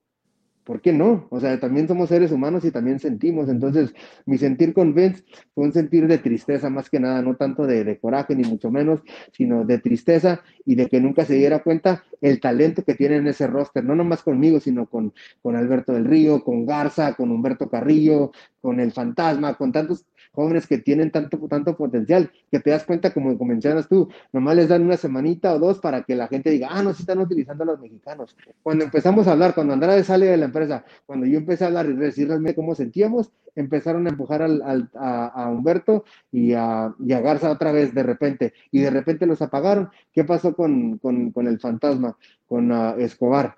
¿Por qué no? O sea, también somos seres humanos y también sentimos. Entonces, mi sentir con Vince fue un sentir de tristeza más que nada, no tanto de, coraje ni mucho menos, sino de tristeza y de que nunca se diera cuenta el talento que tiene en ese roster, no nomás conmigo, sino con, con Alberto del Río, con Garza, con Humberto Carrillo, con el Fantasma, con tantos jóvenes que tienen tanto, tanto potencial, que te das cuenta, como mencionas tú, nomás les dan una semanita o dos para que la gente diga, ah, no, se están utilizando a los mexicanos. Cuando empezamos a hablar, cuando Andrade sale de la empresa, cuando yo empecé a hablar y decirles cómo sentíamos, empezaron a empujar al, a, Humberto y a, y a, Garza otra vez de repente, y de repente los apagaron. ¿Qué pasó con, con, con el fantasma, con uh, Escobar?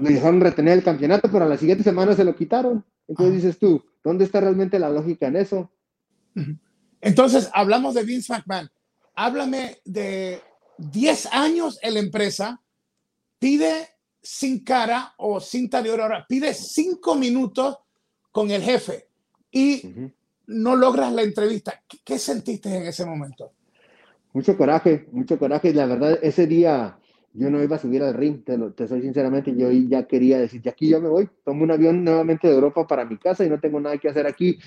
Le dejaron retener el campeonato, pero a la siguiente semana se lo quitaron. Entonces dices tú, ¿dónde está realmente la lógica en eso? Entonces, hablamos de Vince McMahon. Háblame de 10 años en la empresa, pide sin cara o sin talio ahora, pide 5 minutos con el jefe y no logras la entrevista. ¿Qué, sentiste en ese momento? Mucho coraje, mucho coraje. La verdad, ese día yo no iba a subir al ring, te, te soy sinceramente, yo ya quería decir, de aquí yo me voy, tomo un avión nuevamente de Europa para mi casa y no tengo nada que hacer aquí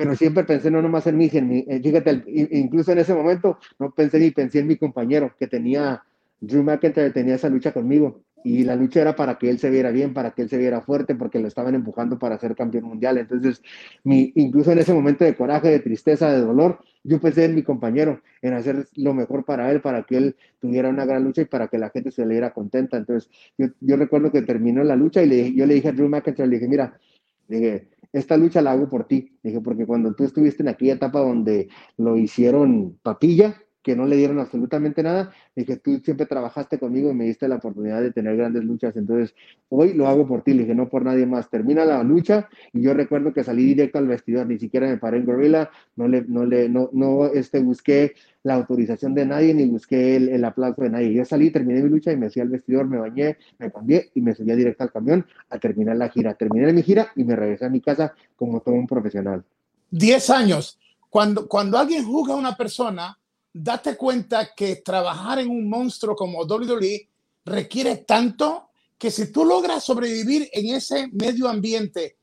pero siempre pensé no nomás en mí, en mi, fíjate, incluso en ese momento no pensé ni pensé en mi compañero que tenía, Drew McIntyre tenía esa lucha conmigo y la lucha era para que él se viera bien, para que él se viera fuerte, porque lo estaban empujando para ser campeón mundial. Entonces, mi, incluso en ese momento de coraje, de tristeza, de dolor, yo pensé en mi compañero, en hacer lo mejor para él, para que él tuviera una gran lucha y para que la gente se le diera contenta. Entonces, yo, yo recuerdo que terminó la lucha y le, yo le dije a Drew McIntyre, le dije, mira, le dije, esta lucha la hago por ti. Dije, porque cuando tú estuviste en aquella etapa donde lo hicieron papilla, que no le dieron absolutamente nada, dije, tú siempre trabajaste conmigo y me diste la oportunidad de tener grandes luchas, entonces hoy lo hago por ti, le dije, no por nadie más. Termina la lucha y yo recuerdo que salí directo al vestidor, ni siquiera me paré en gorila, no le, no le, no, no, este, busqué la autorización de nadie ni busqué el, el aplauso de nadie. Yo salí, terminé mi lucha y me fui al vestidor, me bañé, me cambié y me subí directo al camión a terminar la gira. Terminé mi gira y me regresé a mi casa como todo un profesional. Diez años. Cuando, cuando alguien juzga a una persona, date cuenta que trabajar en un monstruo como WWE requiere tanto que si tú logras sobrevivir en ese medio ambiente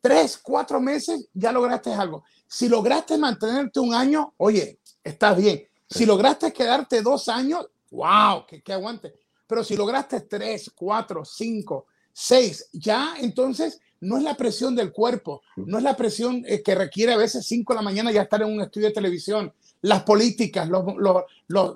tres, cuatro meses, ya lograste algo. Si lograste mantenerte un año, oye, estás bien. Si lograste quedarte dos años, wow, que, que aguante. Pero si lograste tres, cuatro, cinco, seis, ya entonces no es la presión del cuerpo, no es la presión eh, que requiere a veces cinco de la mañana ya estar en un estudio de televisión, las políticas, los, los,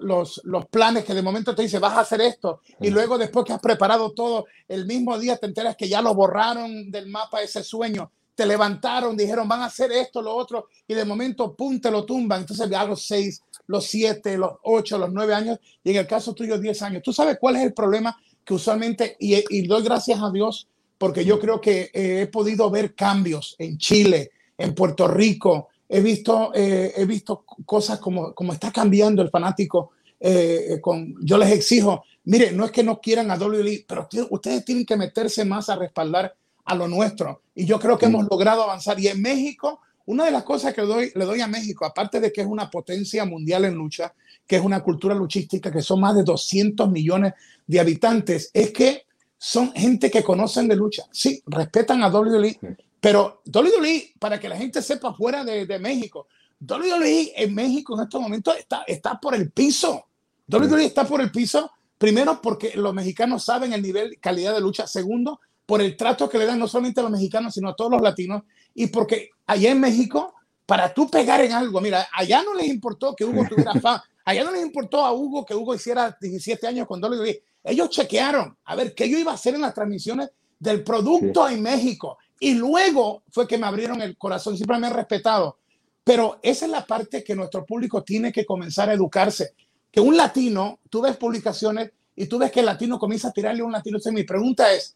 los, los, planes que de momento te dice vas a hacer esto y luego después que has preparado todo, el mismo día te enteras que ya lo borraron del mapa ese sueño, te levantaron, dijeron van a hacer esto, lo otro y de momento pum, te lo tumban. Entonces ya los seis, los siete, los ocho, los nueve años y en el caso tuyo diez años. ¿Tú sabes cuál es el problema que usualmente, y, y doy gracias a Dios porque yo creo que eh, he podido ver cambios en Chile, en Puerto Rico, he visto, eh, he visto cosas como, como está cambiando el fanático. Eh, con, yo les exijo, mire, no es que no quieran a WWE, pero ustedes tienen que meterse más a respaldar a lo nuestro. Y yo creo que hemos logrado avanzar. Y en México, una de las cosas que doy, le doy a México, aparte de que es una potencia mundial en lucha, que es una cultura luchística, que son más de 200 millones de habitantes, es que son gente que conocen de lucha. Sí, respetan a WWE, pero WWE, para que la gente sepa fuera de, de México, WWE en México en estos momentos está, está por el piso. WWE está por el piso, primero porque los mexicanos saben el nivel, calidad de lucha. Segundo, por el trato que le dan no solamente a los mexicanos, sino a todos los latinos. Y porque allá en México, para tú pegar en algo, mira, allá no les importó que Hugo tuviera [laughs] fan. Allá no les importó a Hugo que Hugo hiciera 17 años con WWE. Ellos chequearon a ver qué yo iba a hacer en las transmisiones del producto en México. Y luego fue que me abrieron el corazón, siempre me han respetado. Pero esa es la parte que nuestro público tiene que comenzar a educarse. Que un latino, tú ves publicaciones y tú ves que el latino comienza a tirarle a un latino. Entonces mi pregunta es,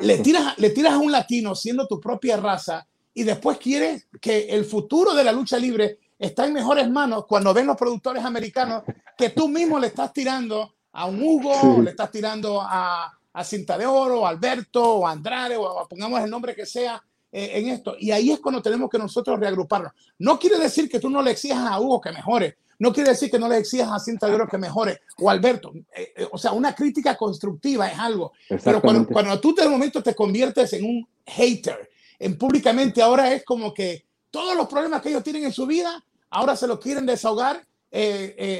¿le, tiras, ¿le tiras a un latino siendo tu propia raza y después quieres que el futuro de la lucha libre está en mejores manos cuando ven los productores americanos que tú mismo le estás tirando a un Hugo, le estás tirando a, a Cinta de Oro, Alberto, o Andrade, o, pongamos el nombre que sea eh, en esto. Y ahí es cuando tenemos que nosotros reagruparnos. No quiere decir que tú no le exijas a Hugo que mejore, no quiere decir que no le exijas a Cinta de Oro que mejore, o Alberto. Eh, eh, o sea, una crítica constructiva es algo. Pero cuando, cuando tú de momento te conviertes en un hater, en públicamente ahora es como que todos los problemas que ellos tienen en su vida, ahora se los quieren desahogar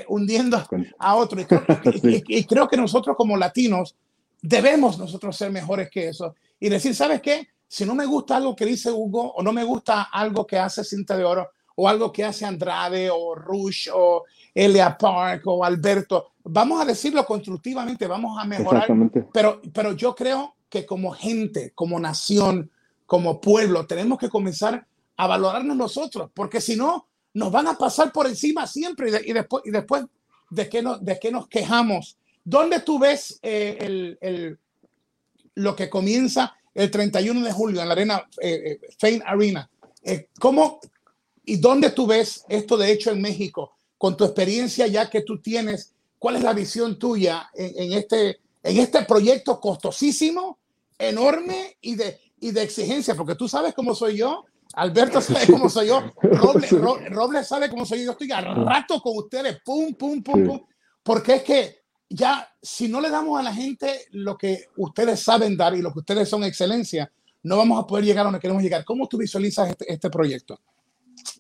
hundiendo a otros. [laughs] y, creo que nosotros como latinos debemos nosotros ser mejores que eso y decir, ¿sabes qué? Si no me gusta algo que dice Hugo o no me gusta algo que hace Cinta de Oro o algo que hace Andrade o Rush o Elia Park o Alberto, vamos a decirlo constructivamente, vamos a mejorar. Pero, pero yo creo que como gente, como nación, como pueblo, tenemos que comenzar a valorarnos nosotros, porque si no, nos van a pasar por encima siempre y, después, y después de que, no, de que nos quejamos ¿Dónde tú ves eh, el, lo que comienza el 31 de julio en la arena eh, eh Arena? Eh, ¿Cómo y dónde tú ves esto de hecho en México? Con tu experiencia ya que tú tienes, ¿cuál es la visión tuya en, este, en este proyecto costosísimo, enorme y de, y de exigencia? Porque tú sabes cómo soy yo, Alberto sabe cómo soy yo, [laughs] Robles, sabe cómo soy yo, yo estoy a rato con ustedes, pum, pum, pum, pum, porque es que ya si no le damos a la gente lo que ustedes saben dar y lo que ustedes son excelencia, no vamos a poder llegar a donde queremos llegar. ¿Cómo tú visualizas este, este, proyecto?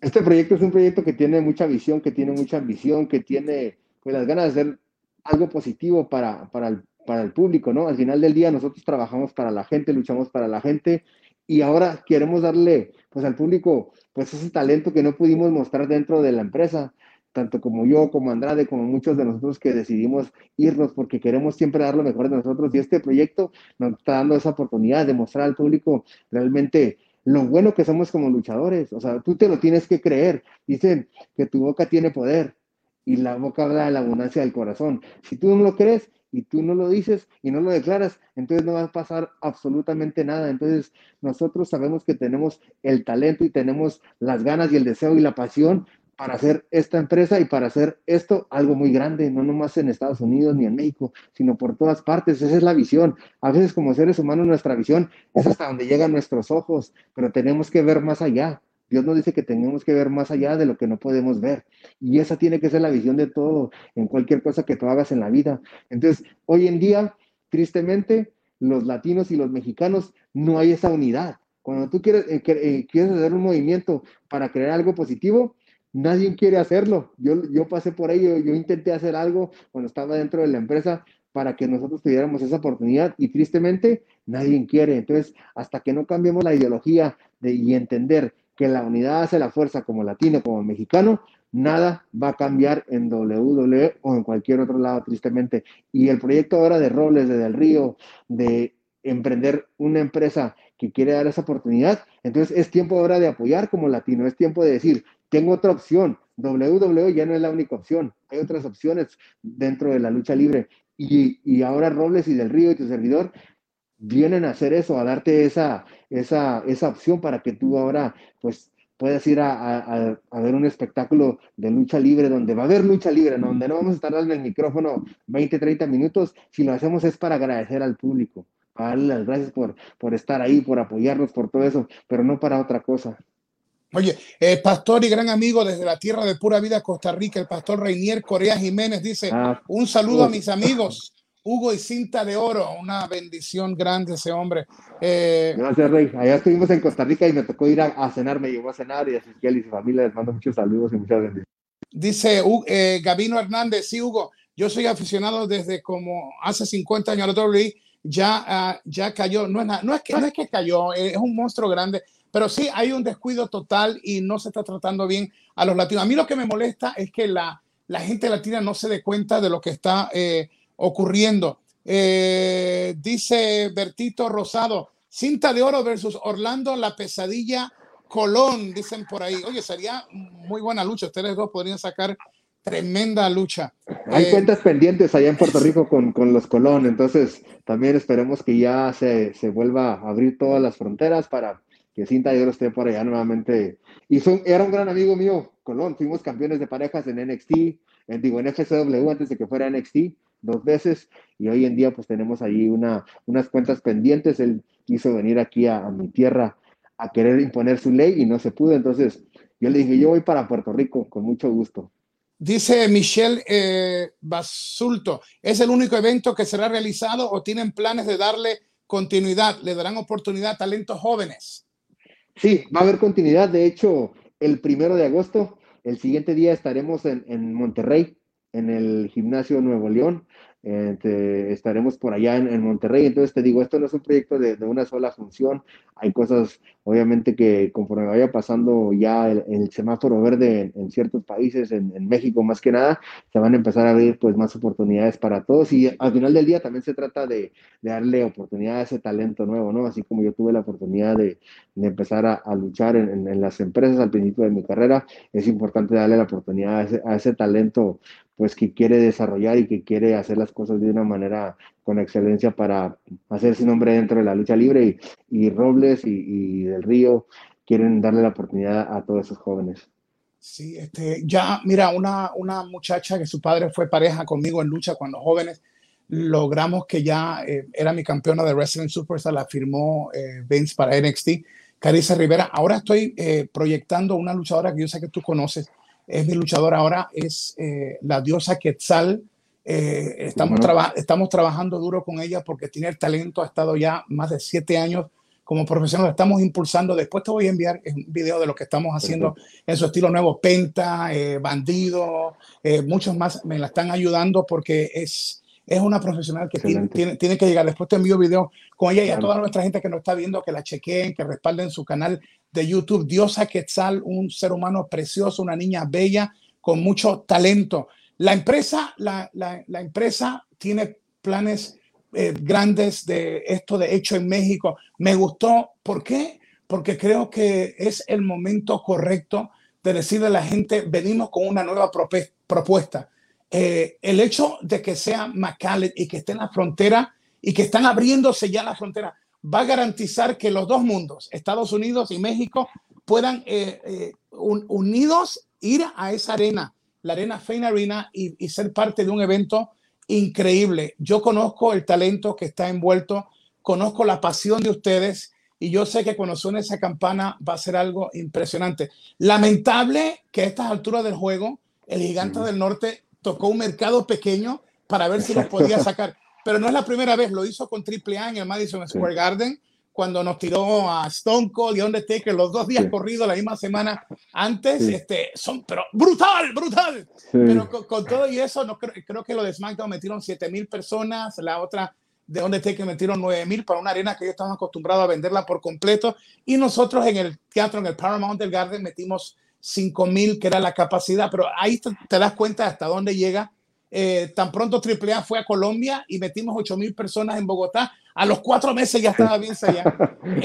Este proyecto es un proyecto que tiene mucha visión, que tiene mucha ambición, que tiene pues, las ganas de hacer algo positivo para, para, el, para el público, ¿no? Al final del día nosotros trabajamos para la gente, luchamos para la gente y ahora queremos darle pues al público pues ese talento que no pudimos mostrar dentro de la empresa tanto como yo, como Andrade, como muchos de nosotros que decidimos irnos porque queremos siempre dar lo mejor de nosotros y este proyecto nos está dando esa oportunidad de mostrar al público realmente lo bueno que somos como luchadores. O sea, tú te lo tienes que creer. Dicen que tu boca tiene poder y la boca habla de la abundancia del corazón. Si tú no lo crees y tú no lo dices y no lo declaras, entonces no va a pasar absolutamente nada. Entonces nosotros sabemos que tenemos el talento y tenemos las ganas y el deseo y la pasión para hacer esta empresa y para hacer esto algo muy grande, no nomás en Estados Unidos ni en México, sino por todas partes. Esa es la visión. A veces como seres humanos nuestra visión es hasta donde llegan nuestros ojos, pero tenemos que ver más allá. Dios nos dice que tenemos que ver más allá de lo que no podemos ver. Y esa tiene que ser la visión de todo, en cualquier cosa que tú hagas en la vida. Entonces, hoy en día, tristemente, los latinos y los mexicanos no hay esa unidad. Cuando tú quieres, eh, eh, quieres hacer un movimiento para crear algo positivo, nadie quiere hacerlo. Yo, yo pasé por ello, yo intenté hacer algo cuando estaba dentro de la empresa para que nosotros tuviéramos esa oportunidad y tristemente nadie quiere. Entonces, hasta que no cambiemos la ideología de, y entender que la unidad hace la fuerza como latino, como mexicano, nada va a cambiar en WWE o en cualquier otro lado, tristemente. Y el proyecto ahora de Robles, de Del Río, de emprender una empresa que quiere dar esa oportunidad, entonces es tiempo ahora de apoyar como latino, es tiempo de decir, tengo otra opción. WWE ya no es la única opción. Hay otras opciones dentro de la lucha libre. Y, ahora Robles y Del Río y tu servidor vienen a hacer eso, a darte esa, esa, esa opción para que tú ahora pues puedas ir a, ver un espectáculo de lucha libre, donde va a haber lucha libre, donde no vamos a estar dando el micrófono 20, 30 minutos, si lo hacemos es para agradecer al público, para darle las gracias por, por estar ahí, por apoyarnos, por todo eso, pero no para otra cosa. Oye, el pastor y gran amigo desde la tierra de pura vida, Costa Rica, el pastor Reinier Corea Jiménez dice, ah, un saludo a mis amigos, Hugo y Cinta de Oro, una bendición grande ese hombre. Eh, Gracias, Rey. Allá estuvimos en Costa Rica y me tocó ir a, cenar, me llevó a cenar y a Ezequiel y su familia les mando muchos saludos y muchas bendiciones. Dice eh, Gabino Hernández, sí, Hugo, yo soy aficionado desde como hace 50 años a la WWE, ya, ah, ya cayó, no es, no, es que, no es que cayó, es un monstruo grande pero sí hay un descuido total y no se está tratando bien a los latinos. A mí lo que me molesta es que la, la gente latina no se dé cuenta de lo que está eh, ocurriendo. Eh, dice Bertito Rosado, cinta de oro versus Orlando, la pesadilla Colón, dicen por ahí. Oye, sería muy buena lucha. Ustedes dos podrían sacar tremenda lucha. Hay eh, cuentas pendientes allá en Puerto Rico con, con, los Colón, entonces también esperemos que ya se, se vuelva a abrir todas las fronteras para que Cinta yo esté por allá nuevamente. Y era un gran amigo mío, Colón. Fuimos campeones de parejas en NXT, en, digo, en FCW antes de que fuera NXT, dos veces. Y hoy en día, pues tenemos ahí una, unas cuentas pendientes. Él quiso venir aquí a, mi tierra a querer imponer su ley y no se pudo. Entonces, yo le dije, yo voy para Puerto Rico, con mucho gusto. Dice Michelle eh, Basulto, ¿es el único evento que será realizado o tienen planes de darle continuidad? ¿Le darán oportunidad a talentos jóvenes? Sí, va a haber continuidad. De hecho, el primero de agosto, el siguiente día estaremos en, en Monterrey, en el gimnasio Nuevo León. Este, estaremos por allá en, Monterrey. Entonces te digo, esto no es un proyecto de, una sola función. Hay cosas, obviamente, que conforme vaya pasando ya el, semáforo verde en, ciertos países, en, México más que nada, se van a empezar a abrir pues más oportunidades para todos. Y al final del día también se trata de, darle oportunidad a ese talento nuevo, ¿no? Así como yo tuve la oportunidad de, empezar a, luchar en, las empresas al principio de mi carrera, es importante darle la oportunidad a ese, a ese talento pues que quiere desarrollar y que quiere hacer las cosas de una manera con excelencia para hacerse nombre dentro de la lucha libre y, Robles y, Del Río quieren darle la oportunidad a todos esos jóvenes. Sí, este, ya, mira, una, una muchacha que su padre fue pareja conmigo en lucha cuando jóvenes, logramos que ya eh, era mi campeona de Wrestling Superstar, la firmó eh, Vince para NXT, Carissa Rivera. Ahora estoy eh, proyectando una luchadora que yo sé que tú conoces, es mi luchadora ahora, es eh, la diosa Quetzal. Eh, estamos, estamos trabajando duro con ella porque tiene el talento, ha estado ya más de siete años como profesional, estamos impulsando. Después te voy a enviar un video de lo que estamos haciendo en su estilo nuevo, Penta, eh, Bandido, muchos más me la están ayudando porque es, es una profesional que tiene, tiene, que llegar. Después te envío video con ella y a toda nuestra gente que nos está viendo, que la chequeen, que respalden su canal de YouTube. Diosa Quetzal, un ser humano precioso, una niña bella, con mucho talento. La empresa, la, la, empresa tiene planes eh, grandes de esto de hecho en México. Me gustó. ¿Por qué? porque creo que es el momento correcto de decirle a la gente, venimos con una nueva propuesta. Eh, el hecho de que sea McAllen y que esté en la frontera y que están abriéndose ya la frontera, va a garantizar que los dos mundos, Estados Unidos y México, puedan eh, eh, unidos ir a esa arena, la Arena Fein Arena, y, y, ser parte de un evento increíble. Yo conozco el talento que está envuelto, conozco la pasión de ustedes y yo sé que cuando suene esa campana va a ser algo impresionante. Lamentable que a estas alturas del juego el gigante del norte tocó un mercado pequeño para ver si lo podía [laughs] sacar. Pero no es la primera vez, lo hizo con AAA en el Madison Square Garden cuando nos tiró a Stone Cold y Undertaker los dos días corridos la misma semana antes, este, son, pero brutal, brutal. Pero con, todo y eso, no creo, creo que lo de SmackDown metieron 7 mil personas, la otra de Undertaker metieron 9 mil para una arena que ellos estaban acostumbrados a venderla por completo. Y nosotros en el teatro, en el Paramount del Garden, metimos 5 mil, que era la capacidad, pero ahí te, te das cuenta hasta dónde llega eh, tan pronto AAA fue a Colombia y metimos 8 mil personas en Bogotá. A los cuatro meses ya estaba bien allá.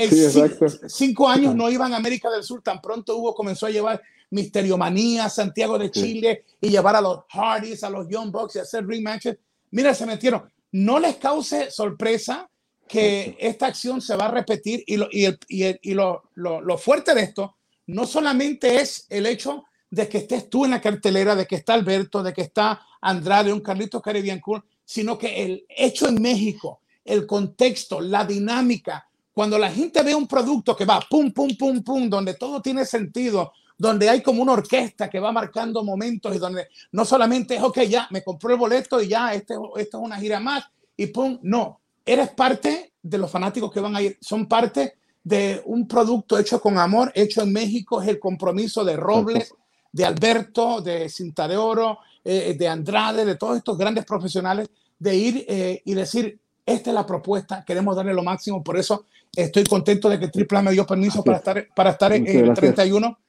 [laughs] cinco, años no iban a América del Sur. Tan pronto Hugo comenzó a llevar Misterio Manía, Santiago de Chile y llevar a los Hardys, a los Young Bucks y hacer rematches. Mira, se metieron. No les cause sorpresa que esta acción se va a repetir y lo, y, y, lo, lo, lo fuerte de esto no solamente es el hecho de que estés tú en la cartelera, de que está Alberto, de que está Andrade, un Carlitos Caribbean Cool, sino que el hecho en México, el contexto, la dinámica, cuando la gente ve un producto que va pum, pum, pum, pum, donde todo tiene sentido, donde hay como una orquesta que va marcando momentos y donde no solamente es, ok, ya me compró el boleto y ya, este, esto es una gira más y pum, no, eres parte de los fanáticos que van a ir, son parte de un producto hecho con amor, hecho en México, es el compromiso de Robles, de Alberto, de Cinta de Oro, eh, de Andrade, de todos estos grandes profesionales, de ir eh, y decir, esta es la propuesta, queremos darle lo máximo, por eso estoy contento de que Triple me dio permiso para estar, para estar en, el 31.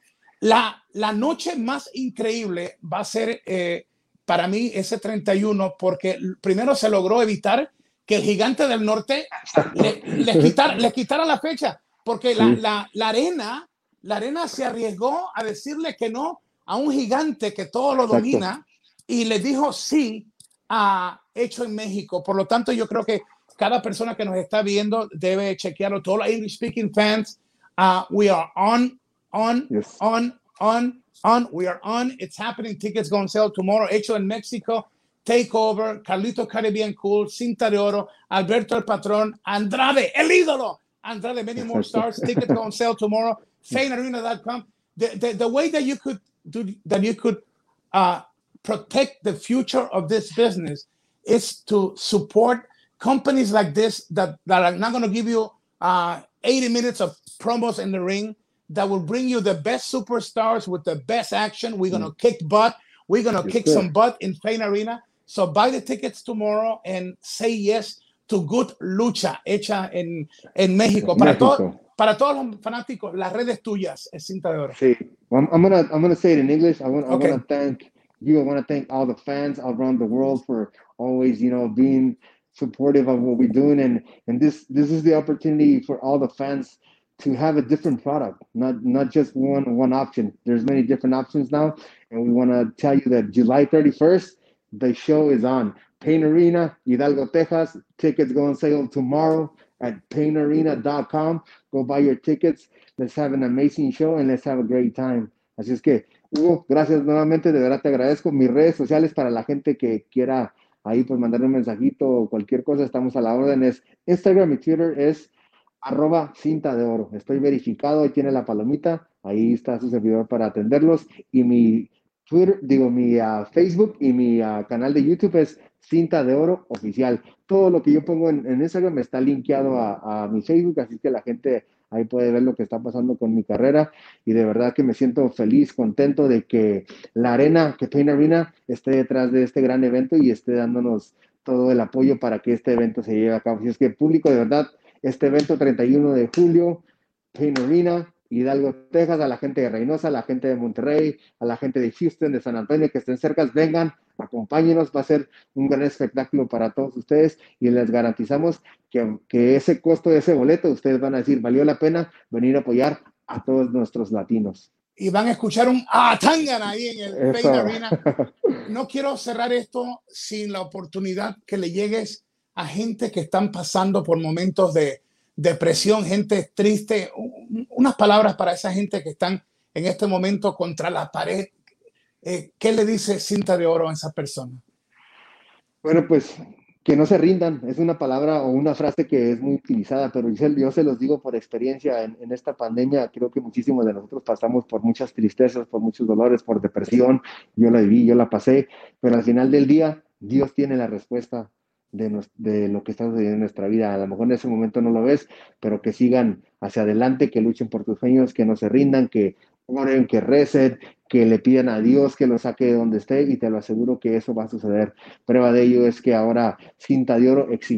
La, la noche más increíble va a ser eh, para mí ese 31, porque primero se logró evitar que el gigante del norte le, le, [laughs] quitara, le quitara la fecha, porque la, la, la, arena, la arena se arriesgó a decirle que no a un gigante que todo lo domina y le dijo sí a hecho en México. Por lo tanto, yo creo que cada persona que nos está viendo debe chequearlo. Todos los English speaking fans, uh, we are on, on, on, on, on. We are on. It's happening. Tickets going to sell tomorrow. Hecho en México. Takeover, Carlito Caribbean Cool, Cinta de Oro, Alberto el Patrón, Andrade, el ídolo. Andrade, many more stars. Tickets going to sell tomorrow. [laughs] FaneArena.com. The, the, the way that you could do that you could uh, protect the future of this business is to support companies like this that, that are not going to give you uh, 80 minutes of promos in the ring that will bring you the best superstars with the best action. We're going to mm. kick butt. We're going to kick some butt in Fein Arena. So buy the tickets tomorrow and say yes to good lucha hecha en, en México. Para, México. Para todos los fanáticos, las redes tuyas es cinta de oro. Sí, I'm, I'm, gonna I'm gonna say it in English. I want okay. I want to thank you. I want to thank all the fans around the world for always, you know, being supportive of what we're doing, and and this this is the opportunity for all the fans to have a different product, not not just one one option. There's many different options now, and we want to tell you that July 31st, the show is on Pain Arena, Hidalgo, Texas. Tickets go on sale tomorrow at painarena.com. Go buy your tickets. Let's have an amazing show and let's have a great time. Así es que, Hugo, gracias nuevamente. De verdad te agradezco. Mis redes sociales para la gente que quiera ahí pues mandarme un mensajito o cualquier cosa, estamos a la orden. Es Instagram y Twitter es arroba cinta de oro. Estoy verificado, ahí tiene la palomita, ahí está su servidor para atenderlos. Y mi Twitter, digo, mi uh, Facebook y mi uh, canal de YouTube es Cinta de Oro Oficial. Todo lo que yo pongo en, en Instagram está linkeado a, a, mi Facebook, así que la gente ahí puede ver lo que está pasando con mi carrera. Y de verdad que me siento feliz, contento de que la arena, que Pain Arena, esté detrás de este gran evento y esté dándonos todo el apoyo para que este evento se lleve a cabo. Así es que, público, de verdad, este evento 31 de julio, Pain Arena, Hidalgo, Texas, a la gente de Reynosa, a la gente de Monterrey, a la gente de Houston, de San Antonio, que estén cerca, vengan, acompáñenos, va a ser un gran espectáculo para todos ustedes y les garantizamos que, que ese costo de ese boleto, ustedes van a decir, valió la pena venir a apoyar a todos nuestros latinos. Y van a escuchar un Atangana ahí en el Pain Arena. [laughs] No quiero cerrar esto sin la oportunidad que le llegues a gente que están pasando por momentos de depresión, gente triste. Unas palabras para esa gente que están en este momento contra la pared. Eh, ¿Qué le dice cinta de oro a esa persona? Bueno, pues que no se rindan, es una palabra o una frase que es muy utilizada, pero yo se, los digo por experiencia en, esta pandemia, creo que muchísimos de nosotros pasamos por muchas tristezas, por muchos dolores, por depresión, yo la viví, yo la pasé, pero al final del día Dios tiene la respuesta de, de lo que está sucediendo en nuestra vida. A lo mejor en ese momento no lo ves, pero que sigan hacia adelante, que luchen por tus sueños, que no se rindan, que oren, que recen, que le pidan a Dios que lo saque de donde esté y te lo aseguro que eso va a suceder. Prueba de ello es que ahora Cinta de Oro, ex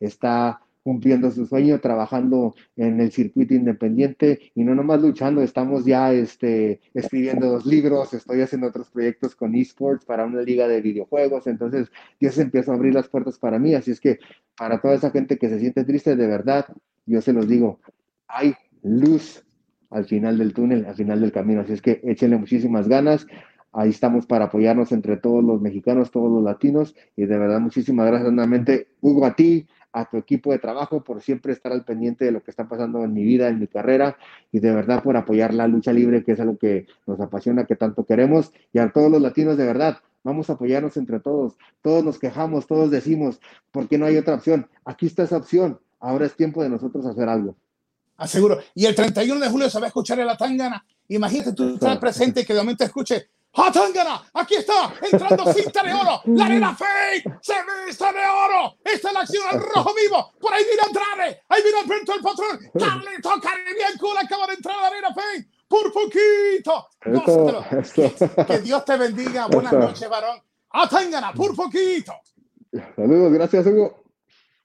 está cumpliendo su sueño, trabajando en el circuito independiente y no nomás luchando, estamos ya este, escribiendo dos libros, estoy haciendo otros proyectos con esports para una liga de videojuegos, entonces Dios empieza a abrir las puertas para mí, así es que para toda esa gente que se siente triste, de verdad, yo se los digo, hay luz al final del túnel, al final del camino. Así es que échenle muchísimas ganas. Ahí estamos para apoyarnos entre todos los mexicanos, todos los latinos. Y de verdad, muchísimas gracias nuevamente, Hugo, a ti, a tu equipo de trabajo, por siempre estar al pendiente de lo que está pasando en mi vida, en mi carrera. Y de verdad, por apoyar la lucha libre, que es algo que nos apasiona, que tanto queremos. Y a todos los latinos, de verdad, vamos a apoyarnos entre todos. Todos nos quejamos, todos decimos, ¿por qué no hay otra opción? Aquí está esa opción. Ahora es tiempo de nosotros hacer algo. Aseguro. Y el 31 de julio se va a escuchar en la tangana. Imagínate tú estar presente y que de momento escuche ¡Ah, Tangana! ¡Aquí está! ¡Entrando cinta de oro! ¡La arena fake! ¡Se viste de oro! ¡Esta es la acción al rojo vivo! ¡Por ahí viene Andrade! ¡Ahí viene el Brento el patrón! ¡Carlito Caribianco! acaba de entrar a la arena fake! ¡Por poquito! Que, que, Dios te bendiga. Buenas noches, varón. ¡A Tangana! ¡Por poquito! Saludos, gracias, Hugo.